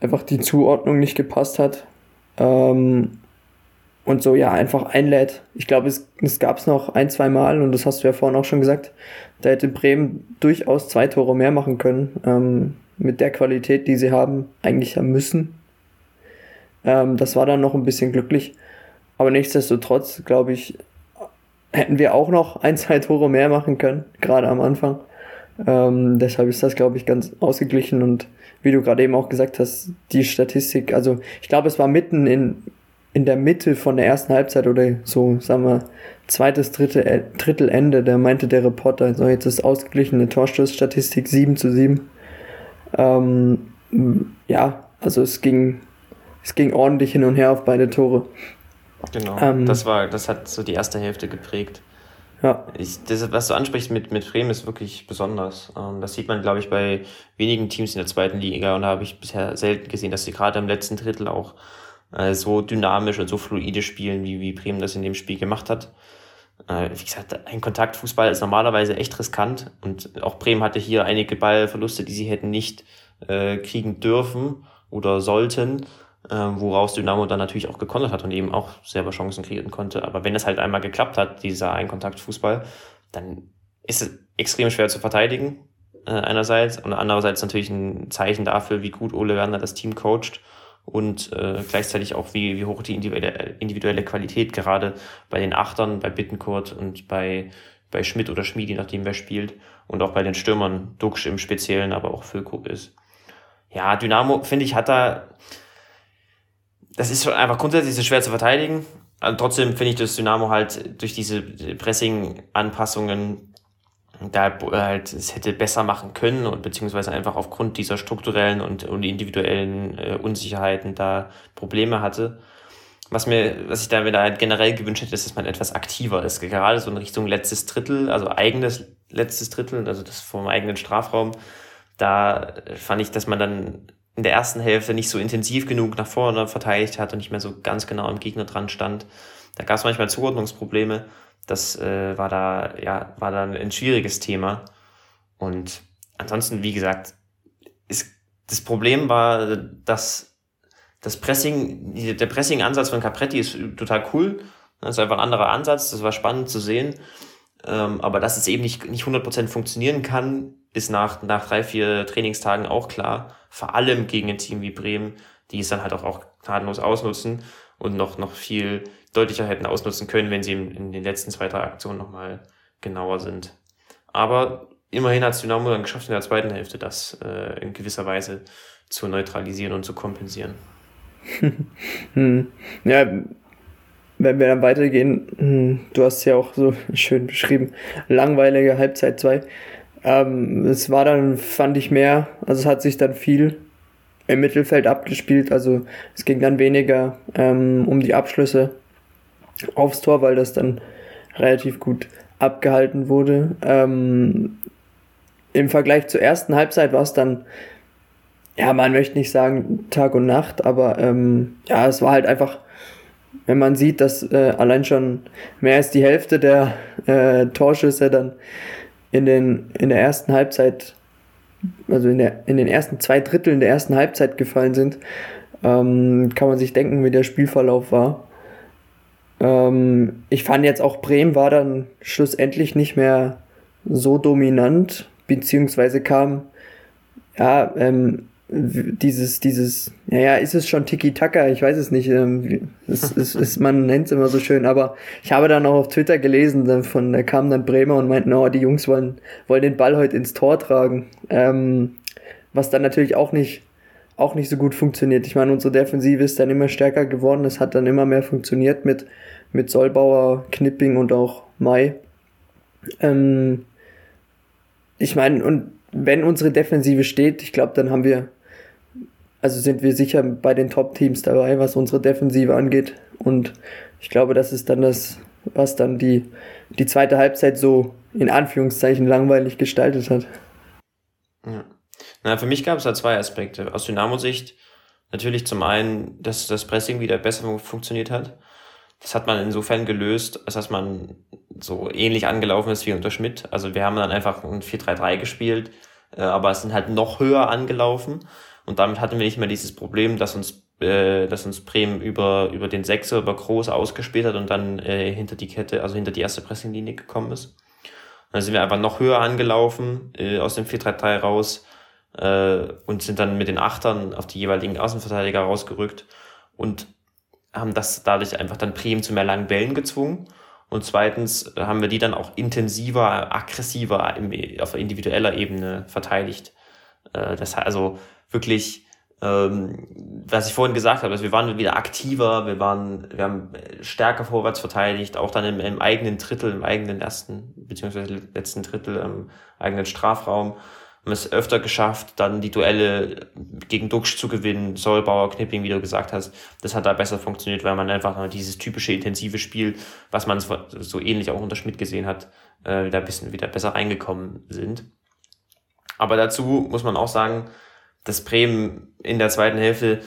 einfach die Zuordnung nicht gepasst hat. Ähm, und so ja einfach einlädt. Ich glaube, es, es gab es noch ein, zwei Mal und das hast du ja vorhin auch schon gesagt. Da hätte Bremen durchaus zwei Tore mehr machen können. Ähm, mit der Qualität, die sie haben, eigentlich ja müssen. Ähm, das war dann noch ein bisschen glücklich. Aber nichtsdestotrotz, glaube ich, hätten wir auch noch ein, zwei Tore mehr machen können, gerade am Anfang. Ähm, deshalb ist das, glaube ich, ganz ausgeglichen und wie du gerade eben auch gesagt hast, die Statistik, also ich glaube, es war mitten in, in der Mitte von der ersten Halbzeit oder so, sagen wir, zweites, dritte, äh, Drittel Ende, da meinte der Reporter, so jetzt ist ausgeglichene Torstoßstatistik 7 zu 7. Ähm, ja, also es ging, es ging ordentlich hin und her auf beide Tore. Genau, ähm, das war, das hat so die erste Hälfte geprägt. Ja. Ich, das, was du ansprichst mit, mit Bremen, ist wirklich besonders. Ähm, das sieht man, glaube ich, bei wenigen Teams in der zweiten Liga und da habe ich bisher selten gesehen, dass sie gerade im letzten Drittel auch äh, so dynamisch und so fluide spielen, wie, wie Bremen das in dem Spiel gemacht hat. Äh, wie gesagt, ein Kontaktfußball ist normalerweise echt riskant und auch Bremen hatte hier einige Ballverluste, die sie hätten nicht äh, kriegen dürfen oder sollten äh, woraus Dynamo dann natürlich auch gekontert hat und eben auch selber Chancen kreieren konnte. Aber wenn es halt einmal geklappt hat, dieser Einkontaktfußball, dann ist es extrem schwer zu verteidigen, äh, einerseits, und andererseits natürlich ein Zeichen dafür, wie gut Ole Werner das Team coacht und äh, gleichzeitig auch, wie, wie hoch die individuelle, individuelle Qualität gerade bei den Achtern, bei Bittenkurt und bei, bei Schmidt oder Schmiedi, nachdem wer spielt, und auch bei den Stürmern, Duxch im Speziellen, aber auch Füllkrug ist. Ja, Dynamo, finde ich, hat da, das ist einfach grundsätzlich so schwer zu verteidigen. Und trotzdem finde ich, dass Dynamo halt durch diese Pressing-Anpassungen da halt es hätte besser machen können und beziehungsweise einfach aufgrund dieser strukturellen und, und individuellen äh, Unsicherheiten da Probleme hatte. Was mir, was ich da wieder halt generell gewünscht hätte, ist, dass man etwas aktiver ist. Gerade so in Richtung letztes Drittel, also eigenes letztes Drittel, also das vom eigenen Strafraum. Da fand ich, dass man dann in der ersten Hälfte nicht so intensiv genug nach vorne verteidigt hat und nicht mehr so ganz genau am Gegner dran stand. Da gab es manchmal Zuordnungsprobleme. Das äh, war da, ja, war dann ein schwieriges Thema. Und ansonsten, wie gesagt, ist, das Problem war, dass das Pressing, der Pressing-Ansatz von Capretti ist total cool. Das ist einfach ein anderer Ansatz. Das war spannend zu sehen. Ähm, aber dass es eben nicht, nicht 100% funktionieren kann, ist nach, nach drei, vier Trainingstagen auch klar. Vor allem gegen ein Team wie Bremen, die es dann halt auch, auch gnadenlos ausnutzen und noch, noch viel deutlicher hätten ausnutzen können, wenn sie in, in den letzten zwei, drei Aktionen nochmal genauer sind. Aber immerhin hat es Dynamo dann geschafft, in der zweiten Hälfte das äh, in gewisser Weise zu neutralisieren und zu kompensieren. hm. Ja, wenn wir dann weitergehen, hm, du hast ja auch so schön beschrieben, langweilige Halbzeit 2. Ähm, es war dann, fand ich mehr, also es hat sich dann viel im Mittelfeld abgespielt, also es ging dann weniger ähm, um die Abschlüsse aufs Tor, weil das dann relativ gut abgehalten wurde. Ähm, Im Vergleich zur ersten Halbzeit war es dann, ja, man möchte nicht sagen Tag und Nacht, aber ähm, ja, es war halt einfach, wenn man sieht, dass äh, allein schon mehr als die Hälfte der äh, Torschüsse dann in, den, in der ersten Halbzeit, also in, der, in den ersten zwei Dritteln der ersten Halbzeit gefallen sind, ähm, kann man sich denken, wie der Spielverlauf war. Ähm, ich fand jetzt auch Bremen war dann schlussendlich nicht mehr so dominant, beziehungsweise kam, ja, ähm, dieses, dieses, naja, ist es schon Tiki-Taka? Ich weiß es nicht. Ähm, es, es, es, man nennt es immer so schön, aber ich habe dann auch auf Twitter gelesen, von, da kamen dann Bremer und meinten, oh, die Jungs wollen, wollen den Ball heute ins Tor tragen. Ähm, was dann natürlich auch nicht, auch nicht so gut funktioniert. Ich meine, unsere Defensive ist dann immer stärker geworden. Es hat dann immer mehr funktioniert mit, mit Solbauer, Knipping und auch Mai. Ähm, ich meine, und wenn unsere Defensive steht, ich glaube, dann haben wir also sind wir sicher bei den Top-Teams dabei, was unsere Defensive angeht. Und ich glaube, das ist dann das, was dann die, die zweite Halbzeit so in Anführungszeichen langweilig gestaltet hat. Ja. Na, für mich gab es da zwei Aspekte. Aus Dynamo-Sicht natürlich zum einen, dass das Pressing wieder besser funktioniert hat. Das hat man insofern gelöst, als dass man so ähnlich angelaufen ist wie unter Schmidt. Also wir haben dann einfach ein 4-3-3 gespielt, äh, aber es sind halt noch höher angelaufen. Und damit hatten wir nicht mehr dieses Problem, dass uns, äh, dass uns Bremen über, über den Sechser, über Groß ausgespielt hat und dann äh, hinter die Kette, also hinter die erste Pressinglinie gekommen ist. Und dann sind wir einfach noch höher angelaufen, äh, aus dem 4-3-3 raus äh, und sind dann mit den Achtern auf die jeweiligen Außenverteidiger rausgerückt und haben das dadurch einfach dann Bremen zu mehr langen Bällen gezwungen. Und zweitens haben wir die dann auch intensiver, aggressiver im, auf individueller Ebene verteidigt. Äh, das also wirklich, ähm, was ich vorhin gesagt habe, also wir waren wieder aktiver, wir waren, wir haben stärker vorwärts verteidigt, auch dann im, im eigenen Drittel, im eigenen ersten, beziehungsweise letzten Drittel im eigenen Strafraum haben es öfter geschafft, dann die Duelle gegen Duxch zu gewinnen, Solbauer, Knipping, wie du gesagt hast. Das hat da besser funktioniert, weil man einfach dieses typische intensive Spiel, was man so ähnlich auch unter Schmidt gesehen hat, äh, wieder ein bisschen wieder besser reingekommen sind. Aber dazu muss man auch sagen, dass Bremen in der zweiten Hälfte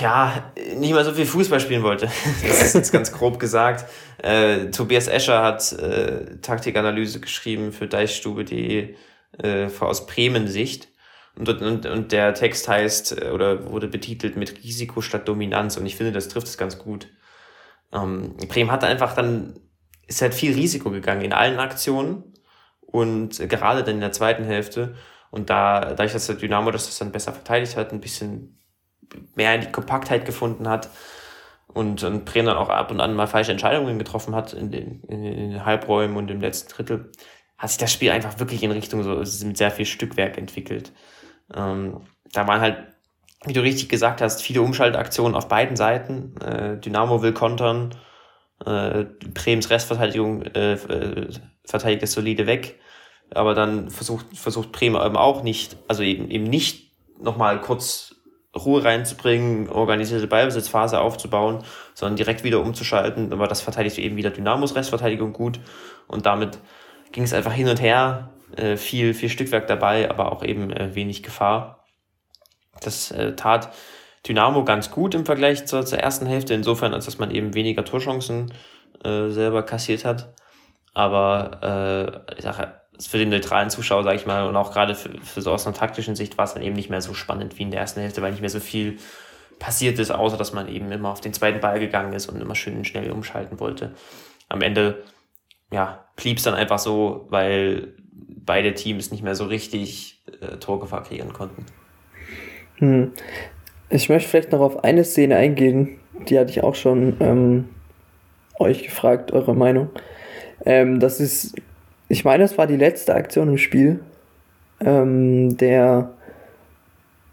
ja, nicht mal so viel Fußball spielen wollte. Das ist jetzt ganz grob gesagt. Äh, Tobias Escher hat äh, Taktikanalyse geschrieben für deichstube.de äh, aus Bremen-Sicht. Und, und, und der Text heißt äh, oder wurde betitelt mit Risiko statt Dominanz. Und ich finde, das trifft es ganz gut. Ähm, Bremen hat einfach dann, ist halt viel Risiko gegangen in allen Aktionen und gerade dann in der zweiten Hälfte. Und da, dadurch, dass der Dynamo das dann besser verteidigt hat, ein bisschen mehr in die Kompaktheit gefunden hat und, und Bremen dann auch ab und an mal falsche Entscheidungen getroffen hat in den, in den Halbräumen und im letzten Drittel, hat sich das Spiel einfach wirklich in Richtung so mit sehr viel Stückwerk entwickelt. Ähm, da waren halt, wie du richtig gesagt hast, viele Umschaltaktionen auf beiden Seiten. Äh, Dynamo will kontern, äh, Brems Restverteidigung äh, äh verteidigt es solide weg aber dann versucht, versucht Bremer eben auch nicht, also eben, eben nicht nochmal kurz Ruhe reinzubringen, organisierte Ballbesitzphase aufzubauen, sondern direkt wieder umzuschalten. Aber das verteidigt eben wieder Dynamos Restverteidigung gut. Und damit ging es einfach hin und her, äh, viel, viel Stückwerk dabei, aber auch eben äh, wenig Gefahr. Das äh, tat Dynamo ganz gut im Vergleich zur, zur ersten Hälfte, insofern, als dass man eben weniger Torchancen äh, selber kassiert hat. Aber äh, ich sage, für den neutralen Zuschauer, sage ich mal, und auch gerade für, für so aus einer taktischen Sicht war es dann eben nicht mehr so spannend wie in der ersten Hälfte, weil nicht mehr so viel passiert ist, außer dass man eben immer auf den zweiten Ball gegangen ist und immer schön schnell umschalten wollte. Am Ende, ja, blieb es dann einfach so, weil beide Teams nicht mehr so richtig äh, Torgefahr kreieren konnten. Hm. Ich möchte vielleicht noch auf eine Szene eingehen, die hatte ich auch schon ähm, euch gefragt, eure Meinung. Ähm, das ist ich meine, das war die letzte Aktion im Spiel. Ähm, der,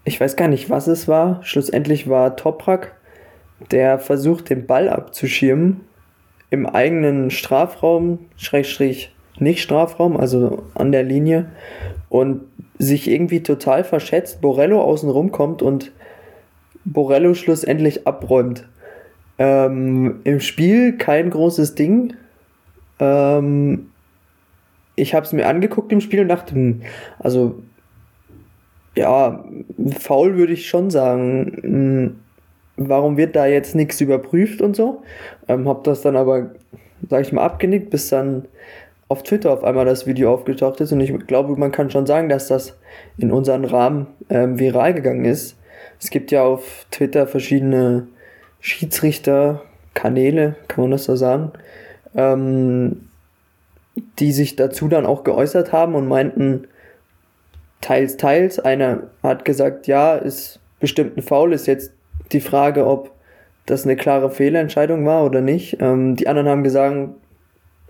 ich weiß gar nicht, was es war. Schlussendlich war Toprak, der versucht, den Ball abzuschirmen im eigenen Strafraum, Schrägstrich nicht Strafraum, also an der Linie und sich irgendwie total verschätzt, Borello außen rum kommt und Borello schlussendlich abräumt. Ähm, Im Spiel kein großes Ding. Ähm, ich habe es mir angeguckt im Spiel und dachte, hm, also ja, faul würde ich schon sagen. Hm, warum wird da jetzt nichts überprüft und so? Ähm, hab das dann aber, sag ich mal, abgenickt, bis dann auf Twitter auf einmal das Video aufgetaucht ist und ich glaube, man kann schon sagen, dass das in unseren Rahmen ähm, viral gegangen ist. Es gibt ja auf Twitter verschiedene Schiedsrichter-Kanäle, kann man das so sagen, ähm, die sich dazu dann auch geäußert haben und meinten, teils, teils. Einer hat gesagt, ja, ist bestimmt ein Foul, ist jetzt die Frage, ob das eine klare Fehlentscheidung war oder nicht. Ähm, die anderen haben gesagt,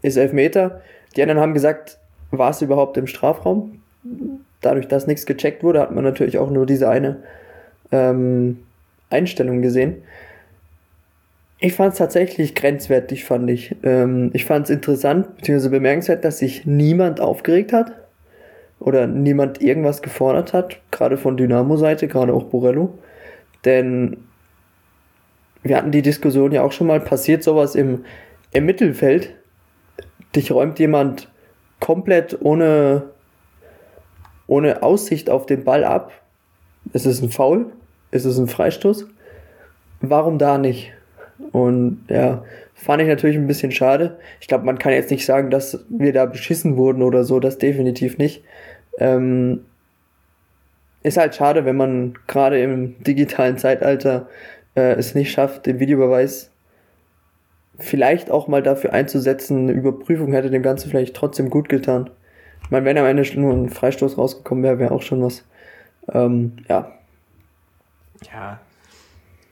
ist Elfmeter. Die anderen haben gesagt, war es überhaupt im Strafraum? Dadurch, dass nichts gecheckt wurde, hat man natürlich auch nur diese eine ähm, Einstellung gesehen. Ich fand es tatsächlich grenzwertig, fand ich. Ähm, ich fand es interessant, beziehungsweise bemerkenswert, dass sich niemand aufgeregt hat oder niemand irgendwas gefordert hat, gerade von Dynamo-Seite, gerade auch Borello. Denn wir hatten die Diskussion ja auch schon mal, passiert sowas im, im Mittelfeld, dich räumt jemand komplett ohne, ohne Aussicht auf den Ball ab. Ist es ein Foul? Ist es ein Freistoß? Warum da nicht? Und ja, fand ich natürlich ein bisschen schade. Ich glaube, man kann jetzt nicht sagen, dass wir da beschissen wurden oder so, das definitiv nicht. Ähm, ist halt schade, wenn man gerade im digitalen Zeitalter äh, es nicht schafft, den Videobeweis vielleicht auch mal dafür einzusetzen, eine Überprüfung hätte dem Ganzen vielleicht trotzdem gut getan. Ich meine, wenn am Ende nur ein Freistoß rausgekommen wäre, wäre auch schon was. Ähm, ja. Ja.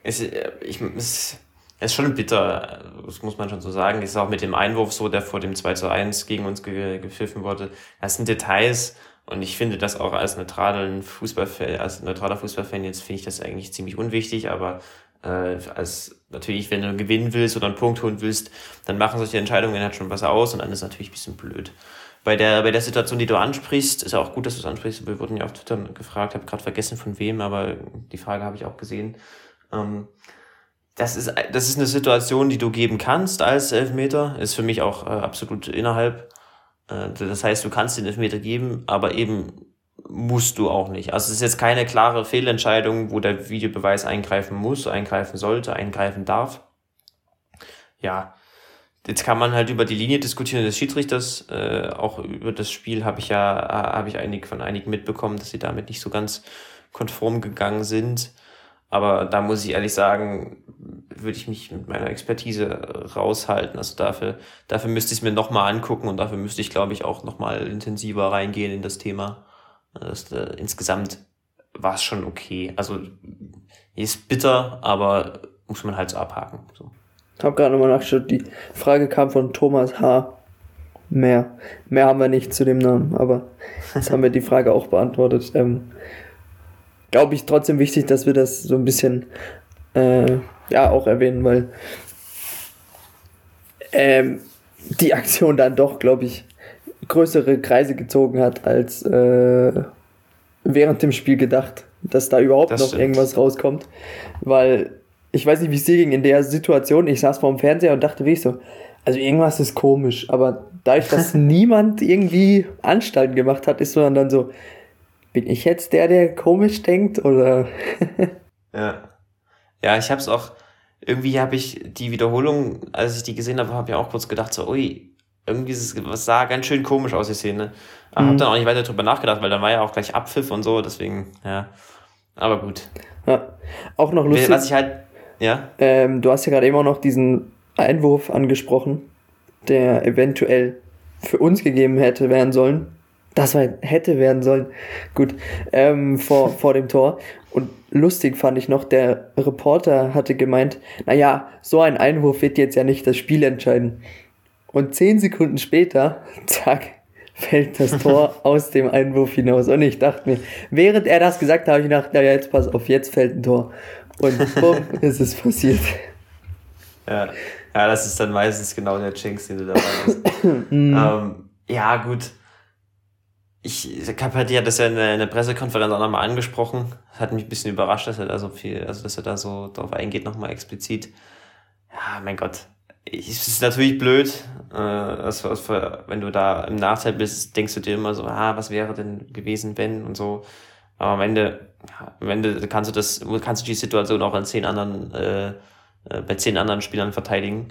Es, äh, ich, es, es ist schon bitter, das muss man schon so sagen. Ist auch mit dem Einwurf so, der vor dem 2 zu 1 gegen uns ge gepfiffen wurde. Das sind Details und ich finde das auch als neutralen Fußballfan, als neutraler Fußballfan jetzt finde ich das eigentlich ziemlich unwichtig, aber äh, als natürlich, wenn du gewinnen willst oder einen Punkt holen willst, dann machen solche Entscheidungen halt schon was aus und dann ist natürlich ein bisschen blöd. Bei der, bei der Situation, die du ansprichst, ist ja auch gut, dass du es ansprichst. Wir wurden ja auf Twitter gefragt, habe gerade vergessen von wem, aber die Frage habe ich auch gesehen. Ähm, das ist, das ist eine Situation, die du geben kannst als Elfmeter, ist für mich auch äh, absolut innerhalb. Äh, das heißt, du kannst den Elfmeter geben, aber eben musst du auch nicht. Also es ist jetzt keine klare Fehlentscheidung, wo der Videobeweis eingreifen muss, eingreifen sollte, eingreifen darf. Ja, jetzt kann man halt über die Linie diskutieren des Schiedsrichters. Äh, auch über das Spiel habe ich ja habe ich einig, von einigen mitbekommen, dass sie damit nicht so ganz konform gegangen sind. Aber da muss ich ehrlich sagen, würde ich mich mit meiner Expertise raushalten. Also dafür, dafür müsste ich es mir nochmal angucken und dafür müsste ich, glaube ich, auch nochmal intensiver reingehen in das Thema. Das, äh, insgesamt war es schon okay. Also ist bitter, aber muss man halt so abhaken. So. Ich habe gerade nochmal nachgeschaut, die Frage kam von Thomas H. Mehr. Mehr haben wir nicht zu dem Namen, aber jetzt haben wir die Frage auch beantwortet. Ähm, Glaube ich trotzdem wichtig, dass wir das so ein bisschen äh, ja auch erwähnen, weil ähm, die Aktion dann doch, glaube ich, größere Kreise gezogen hat als äh, während dem Spiel gedacht, dass da überhaupt das noch stimmt. irgendwas rauskommt. Weil ich weiß nicht, wie es dir ging in der Situation. Ich saß vor dem Fernseher und dachte wirklich so, also irgendwas ist komisch. Aber dadurch, dass niemand irgendwie Anstalten gemacht hat, ist man dann so, bin ich jetzt der, der komisch denkt oder? ja. Ja, ich habe es auch, irgendwie habe ich die Wiederholung, als ich die gesehen habe, habe ich auch kurz gedacht, so, ui, irgendwie ist es, was sah ganz schön komisch aus, die Szene. Aber mhm. habe dann auch nicht weiter drüber nachgedacht, weil dann war ja auch gleich Abpfiff und so, deswegen, ja. Aber gut. Ja. Auch noch lustig. Was ich halt, ja. Ähm, du hast ja gerade eben auch noch diesen Einwurf angesprochen, der eventuell für uns gegeben hätte werden sollen. Das war, hätte werden sollen. Gut. Ähm, vor, vor dem Tor. Und lustig fand ich noch, der Reporter hatte gemeint, naja, so ein Einwurf wird jetzt ja nicht das Spiel entscheiden. Und zehn Sekunden später, zack, fällt das Tor aus dem Einwurf hinaus. Und ich dachte mir, während er das gesagt hat, habe ich gedacht, ja, jetzt pass auf, jetzt fällt ein Tor. Und bumm, ist es passiert. Ja. ja, das ist dann meistens genau der Jinx, den du dabei hast. ähm, ja, gut. Ich, Capaldi hat das ja in der, Pressekonferenz auch nochmal angesprochen. Das hat mich ein bisschen überrascht, dass er da so viel, also dass er da so drauf eingeht, nochmal explizit. Ja, mein Gott. Es ist natürlich blöd, äh, für, wenn du da im Nachteil bist, denkst du dir immer so, ah, was wäre denn gewesen, wenn und so. Aber am Ende, ja, am Ende kannst du das, kannst du die Situation auch an zehn anderen, äh, äh, bei zehn anderen Spielern verteidigen.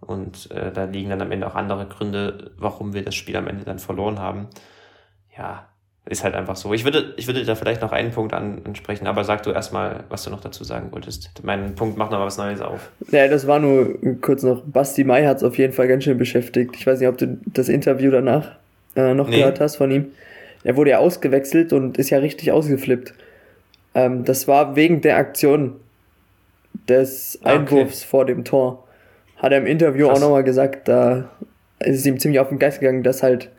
Und äh, da liegen dann am Ende auch andere Gründe, warum wir das Spiel am Ende dann verloren haben. Ja, ist halt einfach so. Ich würde, ich würde da vielleicht noch einen Punkt ansprechen, aber sag du erstmal, was du noch dazu sagen wolltest. Mein Punkt macht noch was Neues auf. Ja, das war nur kurz noch. Basti Mai hat es auf jeden Fall ganz schön beschäftigt. Ich weiß nicht, ob du das Interview danach äh, noch nee. gehört hast von ihm. Er wurde ja ausgewechselt und ist ja richtig ausgeflippt. Ähm, das war wegen der Aktion des Einwurfs okay. vor dem Tor. Hat er im Interview Krass. auch nochmal gesagt, da ist es ihm ziemlich auf den Geist gegangen, dass halt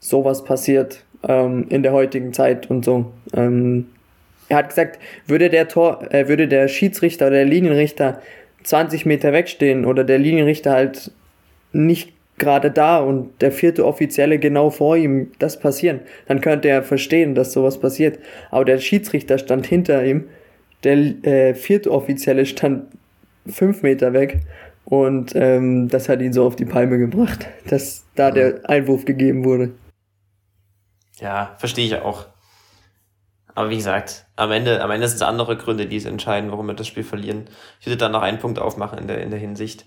sowas passiert ähm, in der heutigen Zeit und so. Ähm, er hat gesagt, würde der Tor, äh, würde der Schiedsrichter oder der Linienrichter 20 Meter wegstehen oder der Linienrichter halt nicht gerade da und der vierte Offizielle genau vor ihm das passieren, dann könnte er verstehen, dass sowas passiert. Aber der Schiedsrichter stand hinter ihm, der äh, vierte Offizielle stand fünf Meter weg und ähm, das hat ihn so auf die Palme gebracht, dass da der Einwurf gegeben wurde. Ja, verstehe ich auch. Aber wie gesagt, am Ende, am Ende sind es andere Gründe, die es entscheiden, warum wir das Spiel verlieren. Ich würde dann noch einen Punkt aufmachen in der, in der Hinsicht,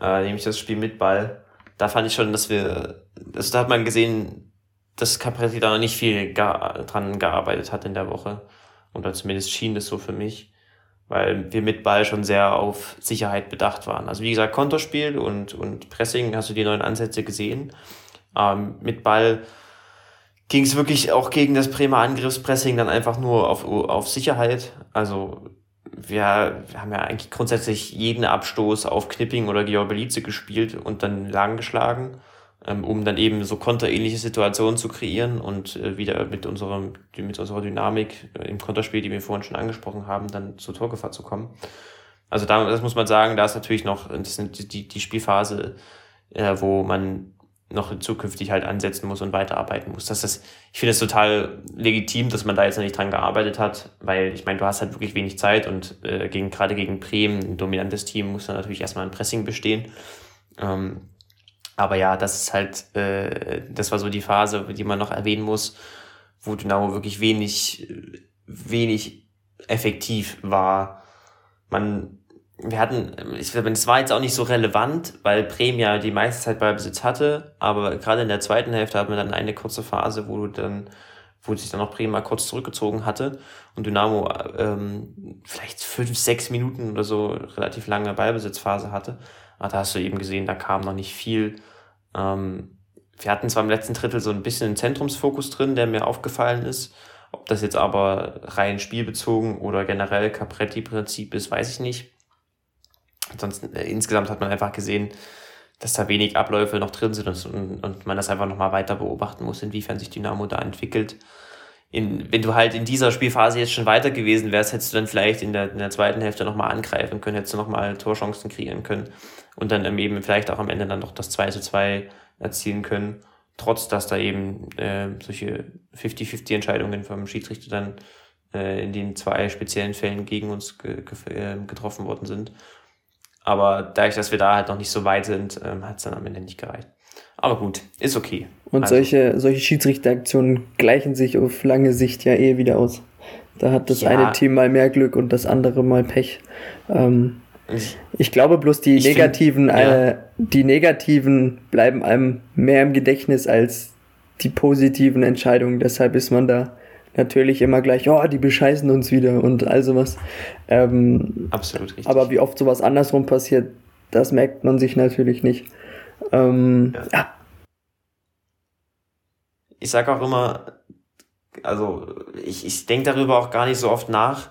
äh, nämlich das Spiel mit Ball. Da fand ich schon, dass wir, also da hat man gesehen, dass Capretti da noch nicht viel gar, dran gearbeitet hat in der Woche. Oder zumindest schien das so für mich, weil wir mit Ball schon sehr auf Sicherheit bedacht waren. Also wie gesagt, Konterspiel und, und Pressing, hast du die neuen Ansätze gesehen. Ähm, mit Ball ging es wirklich auch gegen das Bremer Angriffspressing dann einfach nur auf, auf Sicherheit. Also wir, wir haben ja eigentlich grundsätzlich jeden Abstoß auf Knipping oder Georg Belize gespielt und dann lang geschlagen, ähm, um dann eben so konterähnliche Situationen zu kreieren und äh, wieder mit unserem, mit unserer Dynamik äh, im Konterspiel, die wir vorhin schon angesprochen haben, dann zur Torgefahr zu kommen. Also da, das muss man sagen, da ist natürlich noch, das sind die, die Spielphase, äh, wo man noch zukünftig halt ansetzen muss und weiterarbeiten muss. Das ist, ich finde es total legitim, dass man da jetzt noch nicht dran gearbeitet hat, weil ich meine, du hast halt wirklich wenig Zeit und äh, gegen, gerade gegen Bremen, ein dominantes Team, muss dann natürlich erstmal ein Pressing bestehen. Ähm, aber ja, das ist halt, äh, das war so die Phase, die man noch erwähnen muss, wo Dynamo wirklich wenig, wenig effektiv war. Man wir hatten, ich glaube, es war jetzt auch nicht so relevant, weil Bremen ja die meiste Zeit Ballbesitz hatte, aber gerade in der zweiten Hälfte hatten wir dann eine kurze Phase, wo du dann, wo sich dann auch Bremen mal kurz zurückgezogen hatte und Dynamo ähm, vielleicht fünf, sechs Minuten oder so relativ lange Ballbesitzphase hatte. Aber da hast du eben gesehen, da kam noch nicht viel. Ähm, wir hatten zwar im letzten Drittel so ein bisschen einen Zentrumsfokus drin, der mir aufgefallen ist. Ob das jetzt aber rein spielbezogen oder generell Capretti-Prinzip ist, weiß ich nicht. Ansonsten, äh, insgesamt hat man einfach gesehen, dass da wenig Abläufe noch drin sind und, und man das einfach nochmal weiter beobachten muss, inwiefern sich Dynamo da entwickelt. In, wenn du halt in dieser Spielphase jetzt schon weiter gewesen wärst, hättest du dann vielleicht in der, in der zweiten Hälfte nochmal angreifen können, hättest du nochmal Torchancen kreieren können und dann eben vielleicht auch am Ende dann doch das 2 zu 2 erzielen können, trotz dass da eben äh, solche 50-50 Entscheidungen vom Schiedsrichter dann äh, in den zwei speziellen Fällen gegen uns ge ge äh, getroffen worden sind. Aber dadurch, dass wir da halt noch nicht so weit sind, ähm, hat es dann am Ende nicht gereicht. Aber gut, ist okay. Und also. solche, solche Schiedsrichteraktionen gleichen sich auf lange Sicht ja eh wieder aus. Da hat das ja. eine Team mal mehr Glück und das andere mal Pech. Ähm, ich glaube bloß die negativen, find, ja. äh, die negativen bleiben einem mehr im Gedächtnis als die positiven Entscheidungen. Deshalb ist man da natürlich immer gleich, oh, die bescheißen uns wieder und all sowas. Ähm, Absolut richtig. Aber wie oft sowas andersrum passiert, das merkt man sich natürlich nicht. Ähm, ja. ja. Ich sag auch immer, also ich, ich denke darüber auch gar nicht so oft nach,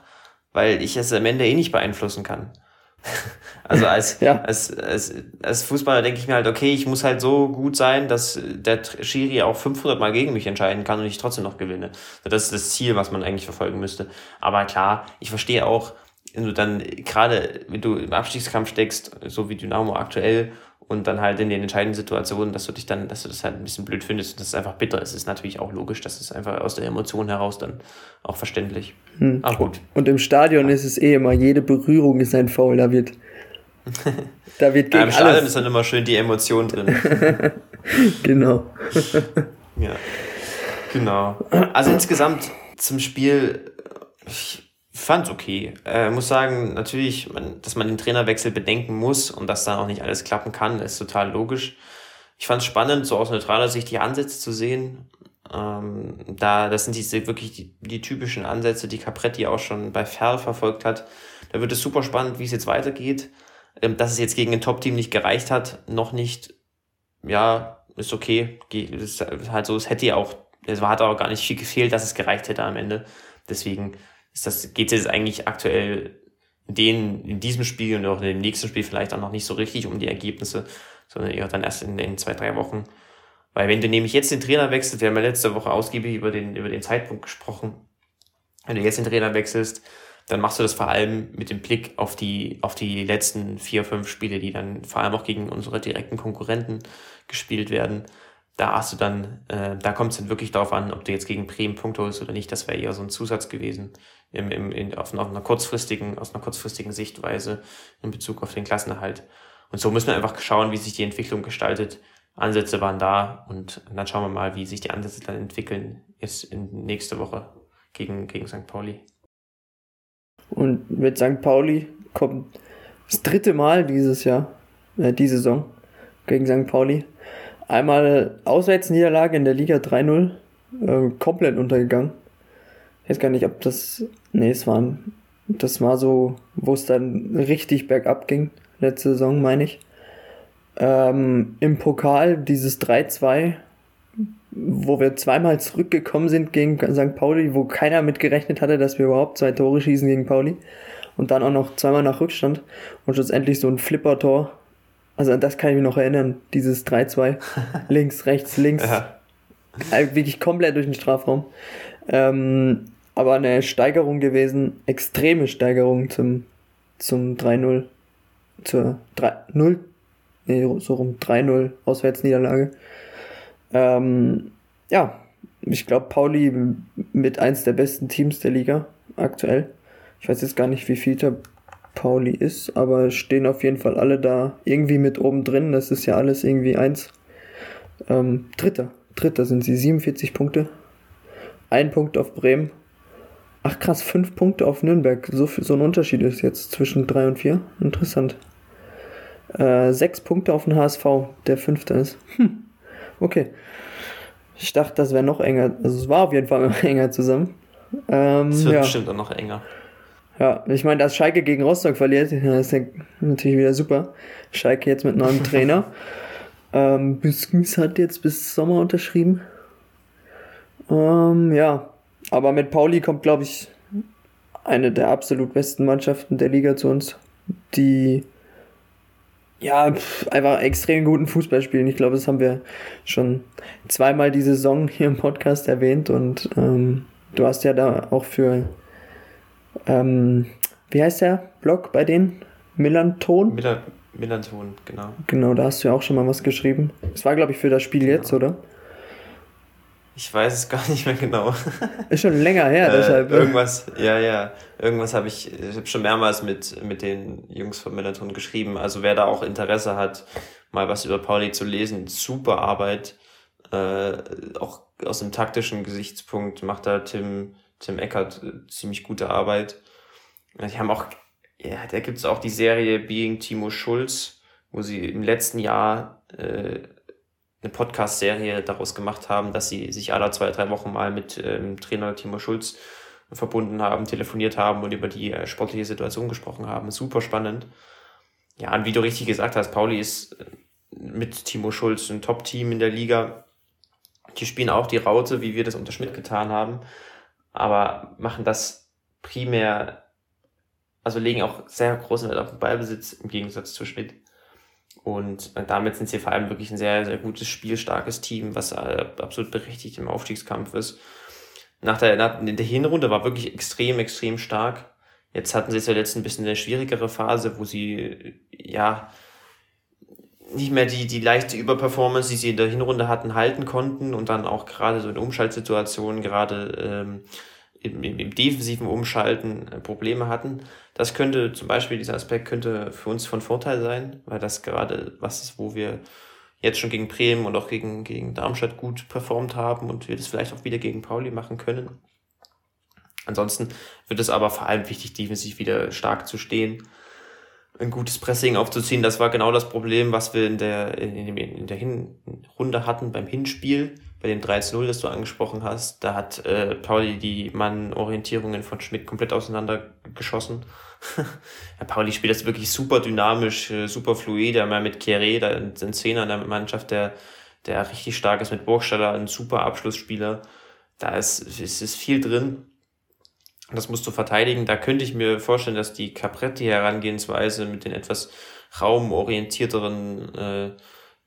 weil ich es am Ende eh nicht beeinflussen kann. Also als, ja. als, als, als Fußballer denke ich mir halt, okay, ich muss halt so gut sein, dass der Schiri auch 500 Mal gegen mich entscheiden kann und ich trotzdem noch gewinne. Das ist das Ziel, was man eigentlich verfolgen müsste. Aber klar, ich verstehe auch, wenn du dann gerade, wenn du im Abstiegskampf steckst, so wie Dynamo aktuell, und dann halt in den entscheidenden Situationen, dass du dich dann, dass du das halt ein bisschen blöd findest und dass es einfach bitter ist, ist natürlich auch logisch, dass es einfach aus der Emotion heraus dann auch verständlich. Hm. Aber gut. Und im Stadion ja. ist es eh immer, jede Berührung ist ein Foul, da wird da wird gegen ja, Im Stadion alles. ist dann immer schön die Emotion drin. genau. ja. Genau. Also insgesamt zum Spiel, ich fand's okay. Äh, muss sagen, natürlich, man, dass man den Trainerwechsel bedenken muss und dass da auch nicht alles klappen kann, ist total logisch. Ich fand's spannend, so aus neutraler Sicht die Ansätze zu sehen. Ähm, da, das sind diese wirklich die, die typischen Ansätze, die Capretti auch schon bei Ferl verfolgt hat. Da wird es super spannend, wie es jetzt weitergeht. Ähm, dass es jetzt gegen ein Top-Team nicht gereicht hat, noch nicht, ja, ist okay. ist halt so, es hätte ja auch, es hat auch gar nicht viel gefehlt, dass es gereicht hätte am Ende. Deswegen ist das, geht es jetzt eigentlich aktuell in, den, in diesem Spiel und auch in dem nächsten Spiel vielleicht auch noch nicht so richtig um die Ergebnisse, sondern eher dann erst in, in zwei, drei Wochen. Weil wenn du nämlich jetzt den Trainer wechselst, wir haben ja letzte Woche ausgiebig über den, über den Zeitpunkt gesprochen, wenn du jetzt den Trainer wechselst, dann machst du das vor allem mit dem Blick auf die, auf die letzten vier, fünf Spiele, die dann vor allem auch gegen unsere direkten Konkurrenten gespielt werden. Da hast du dann, äh, da kommt es dann wirklich darauf an, ob du jetzt gegen Bremen Punkte holst oder nicht. Das wäre eher so ein Zusatz gewesen im, im, in, auf, einer kurzfristigen, aus einer kurzfristigen Sichtweise in Bezug auf den Klassenerhalt. Und so müssen wir einfach schauen, wie sich die Entwicklung gestaltet. Ansätze waren da und dann schauen wir mal, wie sich die Ansätze dann entwickeln jetzt in nächste Woche gegen, gegen St. Pauli. Und mit St. Pauli kommt das dritte Mal dieses Jahr, äh, die Saison gegen St. Pauli. Einmal Auswärtsniederlage in der Liga 3-0, äh, komplett untergegangen. Ich weiß gar nicht, ob das, nee, es war, das war so, wo es dann richtig bergab ging, letzte Saison, meine ich. Ähm, Im Pokal dieses 3-2 wo wir zweimal zurückgekommen sind gegen St. Pauli, wo keiner mit gerechnet hatte, dass wir überhaupt zwei Tore schießen gegen Pauli. Und dann auch noch zweimal nach Rückstand und schlussendlich so ein Flipper-Tor. Also an das kann ich mich noch erinnern, dieses 3-2. links, rechts, links. Ja. Also wirklich komplett durch den Strafraum. Ähm, aber eine Steigerung gewesen, extreme Steigerung zum, zum 3-0. Zur 3-0, nee, so rum 3-0 Auswärtsniederlage. Ähm, ja, ich glaube, Pauli mit eins der besten Teams der Liga aktuell. Ich weiß jetzt gar nicht, wie viel der Pauli ist, aber stehen auf jeden Fall alle da irgendwie mit oben drin. Das ist ja alles irgendwie eins. Ähm, Dritter. Dritter sind sie. 47 Punkte. Ein Punkt auf Bremen. Ach krass, fünf Punkte auf Nürnberg. So, so ein Unterschied ist jetzt zwischen drei und vier. Interessant. Äh, sechs Punkte auf den HSV, der fünfte ist. Hm. Okay. Ich dachte, das wäre noch enger. Also es war auf jeden Fall enger zusammen. Ähm, es wird ja. bestimmt auch noch enger. Ja, ich meine, dass Schalke gegen Rostock verliert, das ist ja natürlich wieder super. Schalke jetzt mit neuem Trainer. ähm, Büskens hat jetzt bis Sommer unterschrieben. Ähm, ja, aber mit Pauli kommt, glaube ich, eine der absolut besten Mannschaften der Liga zu uns, die ja, pff, einfach extrem guten Fußball spielen. Ich glaube, das haben wir schon zweimal die Saison hier im Podcast erwähnt und ähm, du hast ja da auch für, ähm, wie heißt der Blog bei denen? Millanton? Miller, Millanton, genau. Genau, da hast du ja auch schon mal was geschrieben. Das war, glaube ich, für das Spiel genau. jetzt, oder? Ich weiß es gar nicht mehr genau. Ist schon länger her, äh, deshalb. Ne? Irgendwas, ja, ja. Irgendwas habe ich, ich habe schon mehrmals mit, mit den Jungs von Melaton geschrieben. Also wer da auch Interesse hat, mal was über Pauli zu lesen, super Arbeit. Äh, auch aus dem taktischen Gesichtspunkt macht da Tim, Tim Eckert äh, ziemlich gute Arbeit. Die haben auch, ja, da gibt's auch die Serie Being Timo Schulz, wo sie im letzten Jahr äh, eine Podcast-Serie daraus gemacht haben, dass sie sich alle zwei, drei Wochen mal mit ähm, Trainer Timo Schulz verbunden haben, telefoniert haben und über die äh, sportliche Situation gesprochen haben. Super spannend. Ja, und wie du richtig gesagt hast, Pauli ist äh, mit Timo Schulz ein Top-Team in der Liga. Die spielen auch die Raute, wie wir das unter Schmidt getan haben, aber machen das primär also legen auch sehr großen Wert auf den Ballbesitz im Gegensatz zu Schmidt. Und äh, damit sind sie vor allem wirklich ein sehr, sehr gutes, spielstarkes Team, was äh, absolut berechtigt im Aufstiegskampf ist. Nach der, nach der Hinrunde war wirklich extrem, extrem stark. Jetzt hatten sie zuletzt ein bisschen eine schwierigere Phase, wo sie, ja, nicht mehr die, die leichte Überperformance, die sie in der Hinrunde hatten, halten konnten und dann auch gerade so in Umschaltsituationen, gerade ähm, im, im, im defensiven Umschalten äh, Probleme hatten. Das könnte zum Beispiel, dieser Aspekt könnte für uns von Vorteil sein, weil das gerade was ist, wo wir jetzt schon gegen Bremen und auch gegen, gegen Darmstadt gut performt haben und wir das vielleicht auch wieder gegen Pauli machen können. Ansonsten wird es aber vor allem wichtig, defensiv wieder stark zu stehen, ein gutes Pressing aufzuziehen. Das war genau das Problem, was wir in der, in, in der Hinrunde hatten beim Hinspiel bei dem 3-0, das du angesprochen hast, da hat äh, Pauli die Mann-Orientierungen von Schmidt komplett auseinandergeschossen. ja, Pauli spielt das wirklich super dynamisch, äh, super fluide, einmal mit Kieré, da sind Zehner in der Mannschaft, der, der richtig stark ist mit Burgstaller, ein super Abschlussspieler. Da ist, ist, ist viel drin. Das musst du verteidigen. Da könnte ich mir vorstellen, dass die Capretti-Herangehensweise mit den etwas raumorientierteren äh,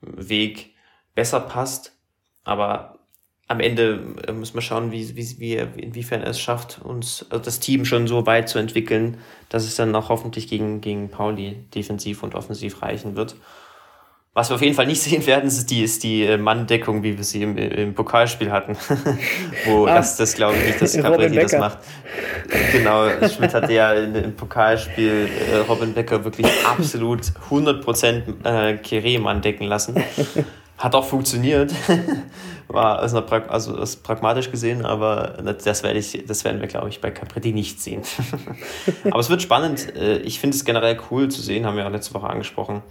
Weg besser passt. Aber am Ende äh, muss man schauen, wie, wie, wie, inwiefern er es schafft, uns also das Team schon so weit zu entwickeln, dass es dann auch hoffentlich gegen, gegen Pauli defensiv und offensiv reichen wird. Was wir auf jeden Fall nicht sehen werden, ist die, ist die äh, Manndeckung, wie wir sie im, im Pokalspiel hatten. Wo ah, das, das glaube ich nicht, dass Capretti das macht. Genau, Schmidt hatte ja im Pokalspiel äh, Robin Becker wirklich absolut 100% äh, Kere-Mann decken lassen. Hat auch funktioniert. War also, also das pragmatisch gesehen, aber das, werde ich, das werden wir, glaube ich, bei Capretti nicht sehen. aber es wird spannend. Äh, ich finde es generell cool zu sehen, haben wir auch letzte Woche angesprochen,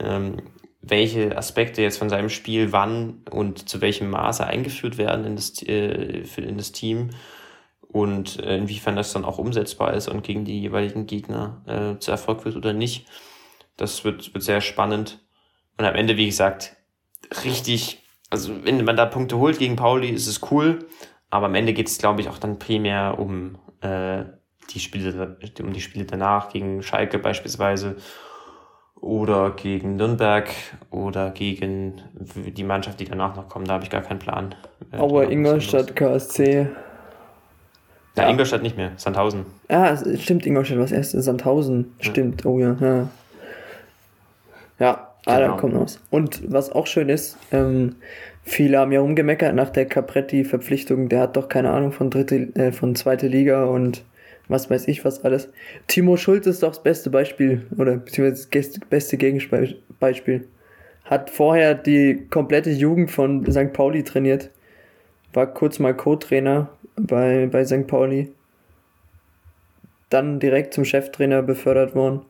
ähm, welche Aspekte jetzt von seinem Spiel wann und zu welchem Maße eingeführt werden in das, äh, in das Team und äh, inwiefern das dann auch umsetzbar ist und gegen die jeweiligen Gegner zu Erfolg wird oder nicht. Das wird, wird sehr spannend. Und am Ende, wie gesagt, richtig, also wenn man da Punkte holt gegen Pauli, ist es cool, aber am Ende geht es, glaube ich, auch dann primär um äh, die Spiele, um die Spiele danach, gegen Schalke beispielsweise oder gegen Nürnberg oder gegen die Mannschaft, die danach noch kommt. Da habe ich gar keinen Plan. Aber Ingolstadt, KSC. Ja, ja, Ingolstadt nicht mehr, Sandhausen. Ja, stimmt, Ingolstadt was erst, Sandhausen, ja. stimmt, oh ja. Ja, ja Ah, genau. da kommt was. Und was auch schön ist, ähm, viele haben ja rumgemeckert nach der Capretti-Verpflichtung, der hat doch keine Ahnung von dritte, äh, von zweite Liga und was weiß ich was alles. Timo Schulz ist doch das beste Beispiel, oder beziehungsweise das beste Gegenbeispiel. Hat vorher die komplette Jugend von St. Pauli trainiert. War kurz mal Co-Trainer bei, bei St. Pauli. Dann direkt zum Cheftrainer befördert worden.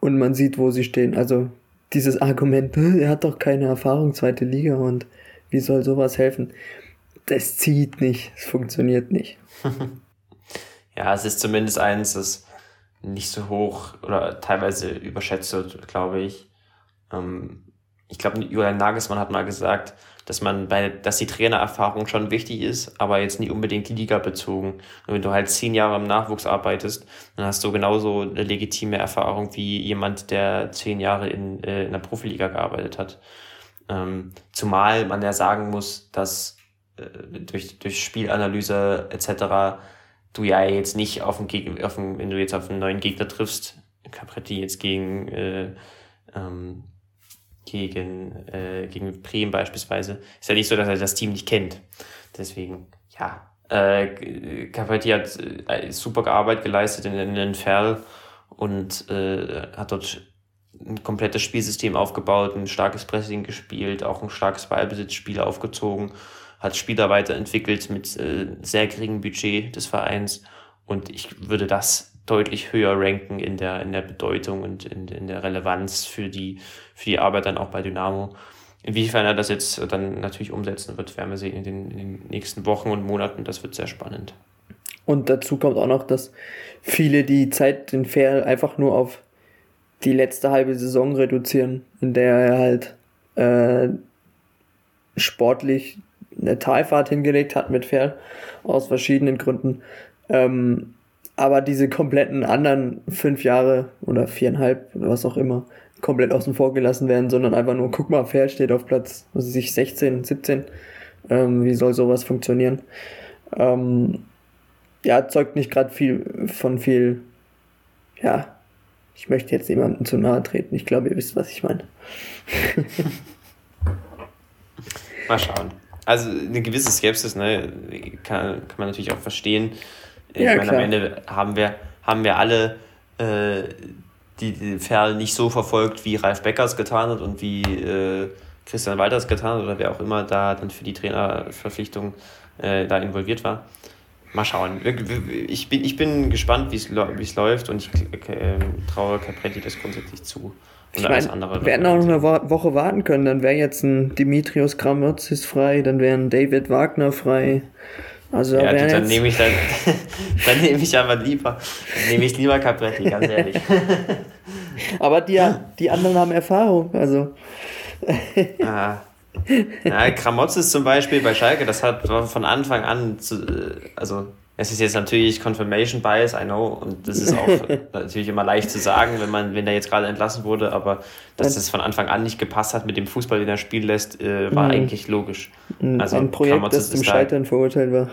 Und man sieht, wo sie stehen. Also dieses Argument, er hat doch keine Erfahrung, zweite Liga und wie soll sowas helfen? Das zieht nicht, es funktioniert nicht. ja, es ist zumindest eins, das nicht so hoch oder teilweise überschätzt wird, glaube ich. Ähm, ich glaube, Julian Nagelsmann hat mal gesagt, dass man bei, dass die Trainererfahrung schon wichtig ist, aber jetzt nicht unbedingt Liga bezogen. Und wenn du halt zehn Jahre im Nachwuchs arbeitest, dann hast du genauso eine legitime Erfahrung wie jemand, der zehn Jahre in, äh, in der Profiliga gearbeitet hat. Ähm, zumal man ja sagen muss, dass äh, durch, durch Spielanalyse etc. du ja jetzt nicht auf den Gegner, auf den, wenn du jetzt auf einen neuen Gegner triffst, Capretti jetzt gegen äh, ähm, gegen, äh, gegen Bremen beispielsweise, ist ja nicht so, dass er das Team nicht kennt. Deswegen, ja, äh, Capetti hat äh, super gearbeitet geleistet in, in den Ferl und äh, hat dort ein komplettes Spielsystem aufgebaut, ein starkes Pressing gespielt, auch ein starkes Ballbesitzspiel aufgezogen, hat Spieler weiterentwickelt mit äh, sehr geringem Budget des Vereins. Und ich würde das deutlich höher ranken in der, in der Bedeutung und in, in der Relevanz für die, für die Arbeit dann auch bei Dynamo. Inwiefern er das jetzt dann natürlich umsetzen wird, werden wir sehen in den, in den nächsten Wochen und Monaten. Das wird sehr spannend. Und dazu kommt auch noch, dass viele die Zeit den Fair einfach nur auf die letzte halbe Saison reduzieren, in der er halt äh, sportlich eine Talfahrt hingelegt hat mit Fair aus verschiedenen Gründen. Ähm, aber diese kompletten anderen fünf Jahre oder viereinhalb oder was auch immer komplett außen vor gelassen werden, sondern einfach nur, guck mal, Fair steht auf Platz, was weiß ich, 16, 17. Ähm, wie soll sowas funktionieren? Ähm, ja, zeugt nicht gerade viel von viel, ja, ich möchte jetzt niemandem zu nahe treten. Ich glaube, ihr wisst, was ich meine. Mal schauen. Also eine gewisse Skepsis, ne, kann, kann man natürlich auch verstehen. Ich ja, meine, klar. am Ende haben wir, haben wir alle äh, die, die Ferl nicht so verfolgt, wie Ralf Beckers getan hat und wie äh, Christian Walters getan hat oder wer auch immer da dann für die Trainerverpflichtung äh, da involviert war. Mal schauen. Ich bin, ich bin gespannt, wie es läuft und ich äh, traue Capretti das grundsätzlich zu. Und ich meine, wir hätten auch noch eine Woche warten können, dann wäre jetzt ein Dimitrios Gramotzis frei, dann wäre ein David Wagner frei. Also ja, dann, dann nehme ich dann, dann nehme ich aber lieber, nehme ich lieber Capretti, ganz ehrlich. aber die, die anderen haben Erfahrung, also. ah. Ja, Kramotzes zum Beispiel bei Schalke, das hat von Anfang an, zu, also es ist jetzt natürlich Confirmation Bias, I know, und das ist auch natürlich immer leicht zu sagen, wenn man, wenn er jetzt gerade entlassen wurde, aber dass das von Anfang an nicht gepasst hat mit dem Fußball, den er spielen lässt, äh, war mhm. eigentlich logisch. Also Ein Projekt, das zum Scheitern verurteilt war.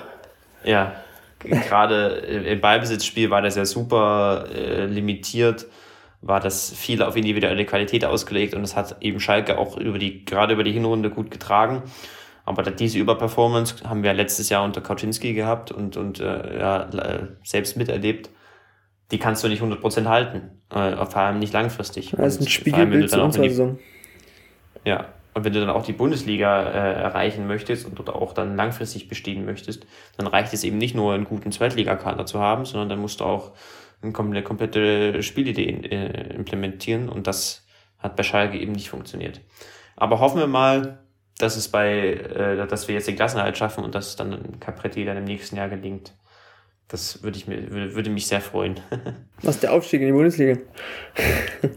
Ja, gerade im Ballbesitzspiel war das ja super äh, limitiert war das viel auf individuelle Qualität ausgelegt und es hat eben Schalke auch über die, gerade über die Hinrunde gut getragen. Aber diese Überperformance haben wir letztes Jahr unter Kauczynski gehabt und, und äh, ja, selbst miterlebt. Die kannst du nicht 100% halten, äh, vor allem nicht langfristig. Das ist ein Spiegelbild zu unserer Saison. Ja, und wenn du dann auch die Bundesliga äh, erreichen möchtest und dort auch dann langfristig bestehen möchtest, dann reicht es eben nicht nur einen guten Zweitligakader zu haben, sondern dann musst du auch eine komplette Spielidee äh, implementieren und das hat bei Schalke eben nicht funktioniert. Aber hoffen wir mal, dass es bei, äh, dass wir jetzt den Klassenerhalt schaffen und dass es dann Capretti dann im nächsten Jahr gelingt. Das würde ich mir, würde, mich sehr freuen. Was der Aufstieg in die Bundesliga?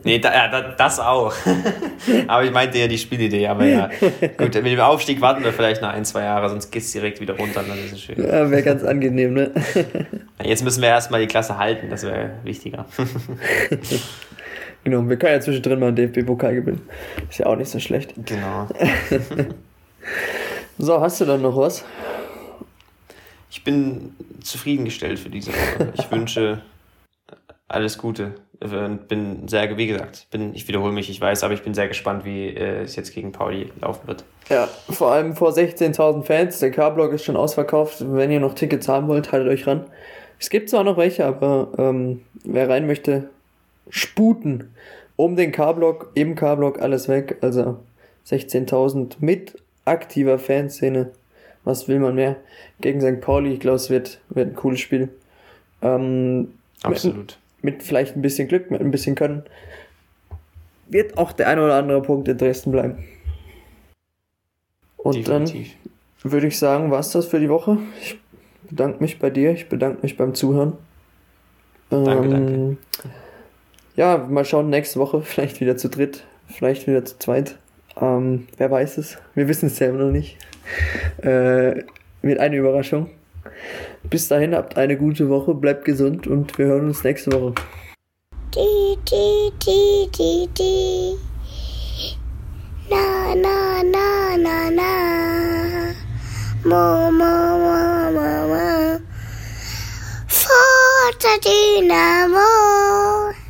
nee, da, ja, da, das auch. aber ich meinte ja die Spielidee. Aber ja, gut, mit dem Aufstieg warten wir vielleicht noch ein, zwei Jahre, sonst geht es direkt wieder runter dann ist es schön. Ja, wäre ganz angenehm, ne? Jetzt müssen wir erstmal die Klasse halten, das wäre wichtiger. Genau, wir können ja zwischendrin mal einen DFB-Pokal gewinnen. Ist ja auch nicht so schlecht. Genau. so, hast du dann noch was? ich bin zufriedengestellt für diese Woche. Ich wünsche alles Gute. Und bin sehr, wie gesagt, bin, ich wiederhole mich, ich weiß, aber ich bin sehr gespannt, wie äh, es jetzt gegen Pauli laufen wird. Ja, vor allem vor 16.000 Fans. Der K-Block ist schon ausverkauft. Wenn ihr noch Tickets haben wollt, haltet euch ran. Es gibt zwar noch welche, aber ähm, wer rein möchte, sputen. Um den K-Block, im K-Block, alles weg. Also 16.000 mit aktiver Fanszene was will man mehr? Gegen St. Pauli, ich glaube, es wird, wird ein cooles Spiel. Ähm, Absolut. Mit, mit, vielleicht ein bisschen Glück, mit ein bisschen Können, wird auch der ein oder andere Punkt in Dresden bleiben. Und Definitiv. dann würde ich sagen, war es das für die Woche. Ich bedanke mich bei dir, ich bedanke mich beim Zuhören. Danke, ähm, danke. Ja, mal schauen, nächste Woche vielleicht wieder zu dritt, vielleicht wieder zu zweit. Ähm, wer weiß es? Wir wissen es selber noch nicht. Äh, wird eine Überraschung. Bis dahin habt eine gute Woche, bleibt gesund und wir hören uns nächste Woche. Die, die, die, die, die. Na, na, na, na, na. Mo, mo, mo, mo, mo. Forza Dynamo.